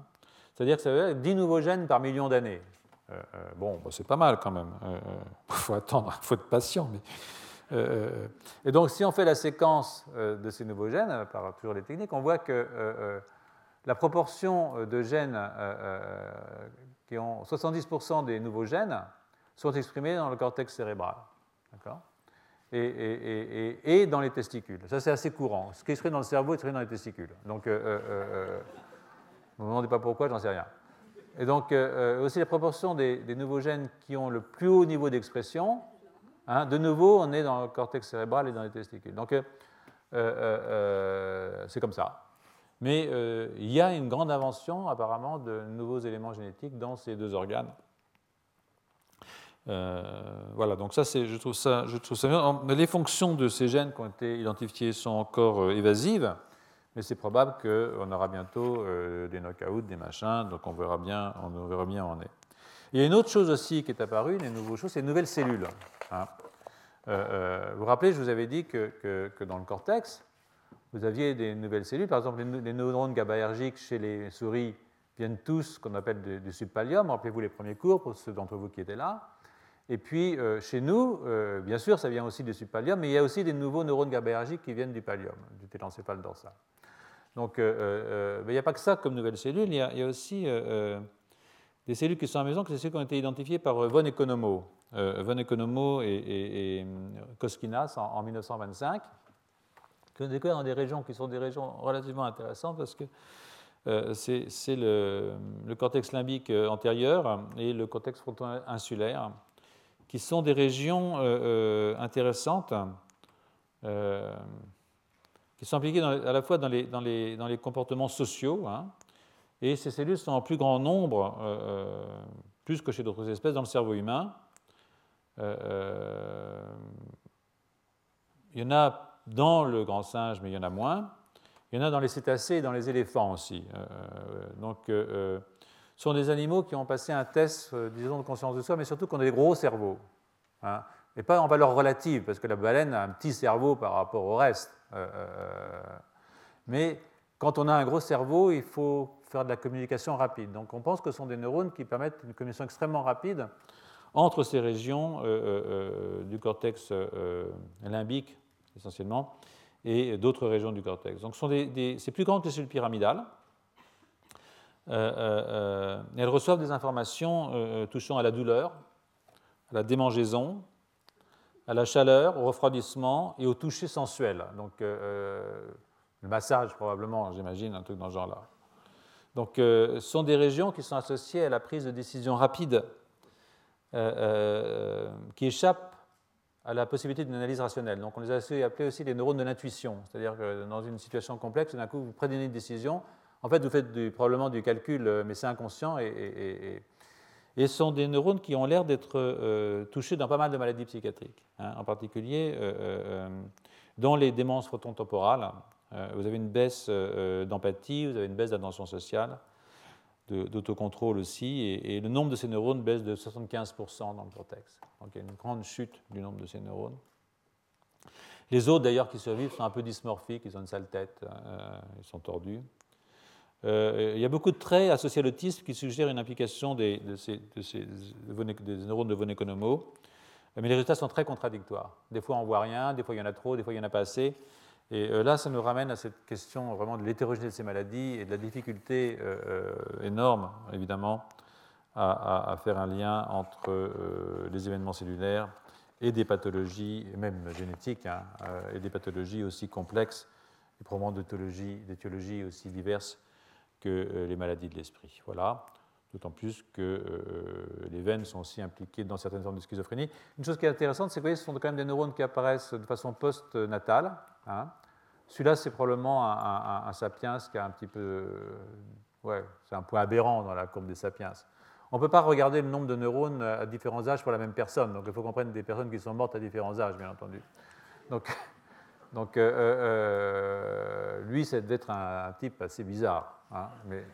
Speaker 2: C'est-à-dire que ça veut dire 10 nouveaux gènes par million d'années. bon, bah, c'est pas mal quand même. Il <laughs> faut attendre, il faut être patient. Et donc, si on fait la séquence de ces nouveaux gènes, par toujours les techniques, on voit que la proportion de gènes qui ont 70% des nouveaux gènes sont exprimés dans le cortex cérébral. et, et, dans les testicules. Ça, c'est assez courant. Ce qui est exprimé dans le cerveau est exprimé dans les testicules. Donc, euh, euh, euh ne me demandez pas pourquoi, j'en sais rien. Et donc, euh, aussi la proportion des, nouveaux gènes qui ont le plus haut niveau d'expression, hein, de nouveau, on est dans le cortex cérébral et dans les testicules. Donc, c'est comme ça. Mais euh, il y a une grande invention apparemment de nouveaux éléments génétiques dans ces deux organes. Euh, voilà, donc ça, je trouve ça, je trouve ça bien. Les fonctions de ces gènes qui ont été identifiées sont encore euh, évasives, mais c'est probable qu'on aura bientôt des knockouts, des machins, donc on verra bien, où on est. Il y a une autre chose aussi qui est apparue, une nouvelle chose, c'est les nouvelles cellules. Hein. vous vous rappelez, je vous avais dit que dans le cortex, vous aviez des nouvelles cellules. Par exemple, les neurones GABAergiques chez les souris viennent tous qu'on appelle du, subpallium. Rappelez-vous les premiers cours pour ceux d'entre vous qui étaient là. Et puis, euh, chez nous, euh, bien sûr, ça vient aussi du subpallium, mais il y a aussi des nouveaux neurones GABAergiques qui viennent du pallium, du télencéphale dorsal. Donc, euh, il n'y a pas que ça comme nouvelles cellules, il y a, aussi des cellules qui sont à la maison, que c'est celles qui ont été identifiées par Von Economo. von Economo et, Koskinas en 1925 que découvert dans des régions qui sont des régions relativement intéressantes parce que euh, c'est le, cortex limbique euh, antérieur et le cortex fronto-insulaire, qui sont des régions euh, intéressantes, qui sont impliquées à la fois dans les, dans les, dans les comportements sociaux, hein, et ces cellules sont en plus grand nombre, plus que chez d'autres espèces, dans le cerveau humain. il y en a dans le grand singe, mais il y en a moins. Il y en a dans les cétacés et dans les éléphants aussi. donc, ce sont des animaux qui ont passé un test, disons, de conscience de soi, mais surtout qui ont des gros cerveaux. Hein, et pas en valeur relative, parce que la baleine a un petit cerveau par rapport au reste. mais quand on a un gros cerveau, il faut faire de la communication rapide. Donc on pense que ce sont des neurones qui permettent une communication extrêmement rapide entre ces régions euh, euh, euh, du cortex limbique, essentiellement, et d'autres régions du cortex. Donc c'est plus grand que les cellules pyramidales. elles reçoivent des informations touchant à la douleur, à la démangeaison, à la chaleur, au refroidissement et au toucher sensuel. Donc, le massage, probablement, j'imagine, un truc dans ce genre-là. Donc, ce sont des régions qui sont associées à la prise de décision rapide euh, euh, qui échappent à la possibilité d'une analyse rationnelle. Donc on les a appelés aussi les neurones de l'intuition, c'est-à-dire que dans une situation complexe, d'un coup vous prenez une décision, en fait vous faites probablement du calcul, euh, mais c'est inconscient, et, ce sont des neurones qui ont l'air d'être touchés dans pas mal de maladies psychiatriques, hein, en particulier dans les démences phototemporales. vous avez une baisse d'empathie, vous avez une baisse d'attention sociale, d'autocontrôle aussi, et, le nombre de ces neurones baisse de 75% dans le cortex. Donc il y a une grande chute du nombre de ces neurones. Les autres, d'ailleurs, qui survivent sont un peu dysmorphiques, ils ont une sale tête, euh, ils sont tordus. Euh, il y a beaucoup de traits associés à l'autisme qui suggèrent une implication des, des neurones de von Economo, mais les résultats sont très contradictoires. Des fois, on voit rien, des fois, il y en a trop, des fois, il n'y en a pas assez. Et euh, là, ça nous ramène à cette question vraiment de l'hétérogénéité de ces maladies et de la difficulté énorme, évidemment, à, faire un lien entre euh, les événements cellulaires et des pathologies, même génétiques, hein, euh, et des pathologies aussi complexes, et probablement d'étiologies aussi diverses que euh, les maladies de l'esprit. Voilà. D'autant plus que les veines sont aussi impliquées dans certaines formes de schizophrénie. Une chose qui est intéressante, c'est que ce sont quand même des neurones qui apparaissent de façon post-natale. Hein. Celui-là, c'est probablement un, sapiens qui a un petit peu. Ouais, c'est un point aberrant dans la courbe des sapiens. On ne peut pas regarder le nombre de neurones à différents âges pour la même personne. Donc il faut qu'on prenne des personnes qui sont mortes à différents âges, bien entendu. Donc, euh, euh, euh, lui, ça devait être un, type assez bizarre. Hein, mais,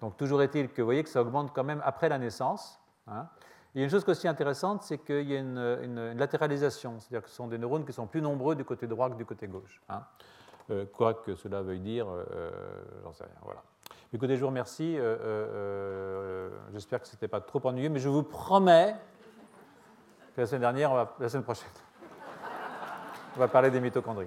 Speaker 2: donc toujours est-il que vous voyez que ça augmente quand même après la naissance. Hein. Il y a une chose aussi intéressante, c'est qu'il y a une, latéralisation, c'est-à-dire que ce sont des neurones qui sont plus nombreux du côté droit que du côté gauche. Hein. quoi que cela veuille dire, j'en sais rien. Voilà. Écoutez, je vous remercie. Euh, euh, euh, j'espère que ce n'était pas trop ennuyeux, mais je vous promets que la semaine dernière, la semaine prochaine, <laughs> on va parler des mitochondries.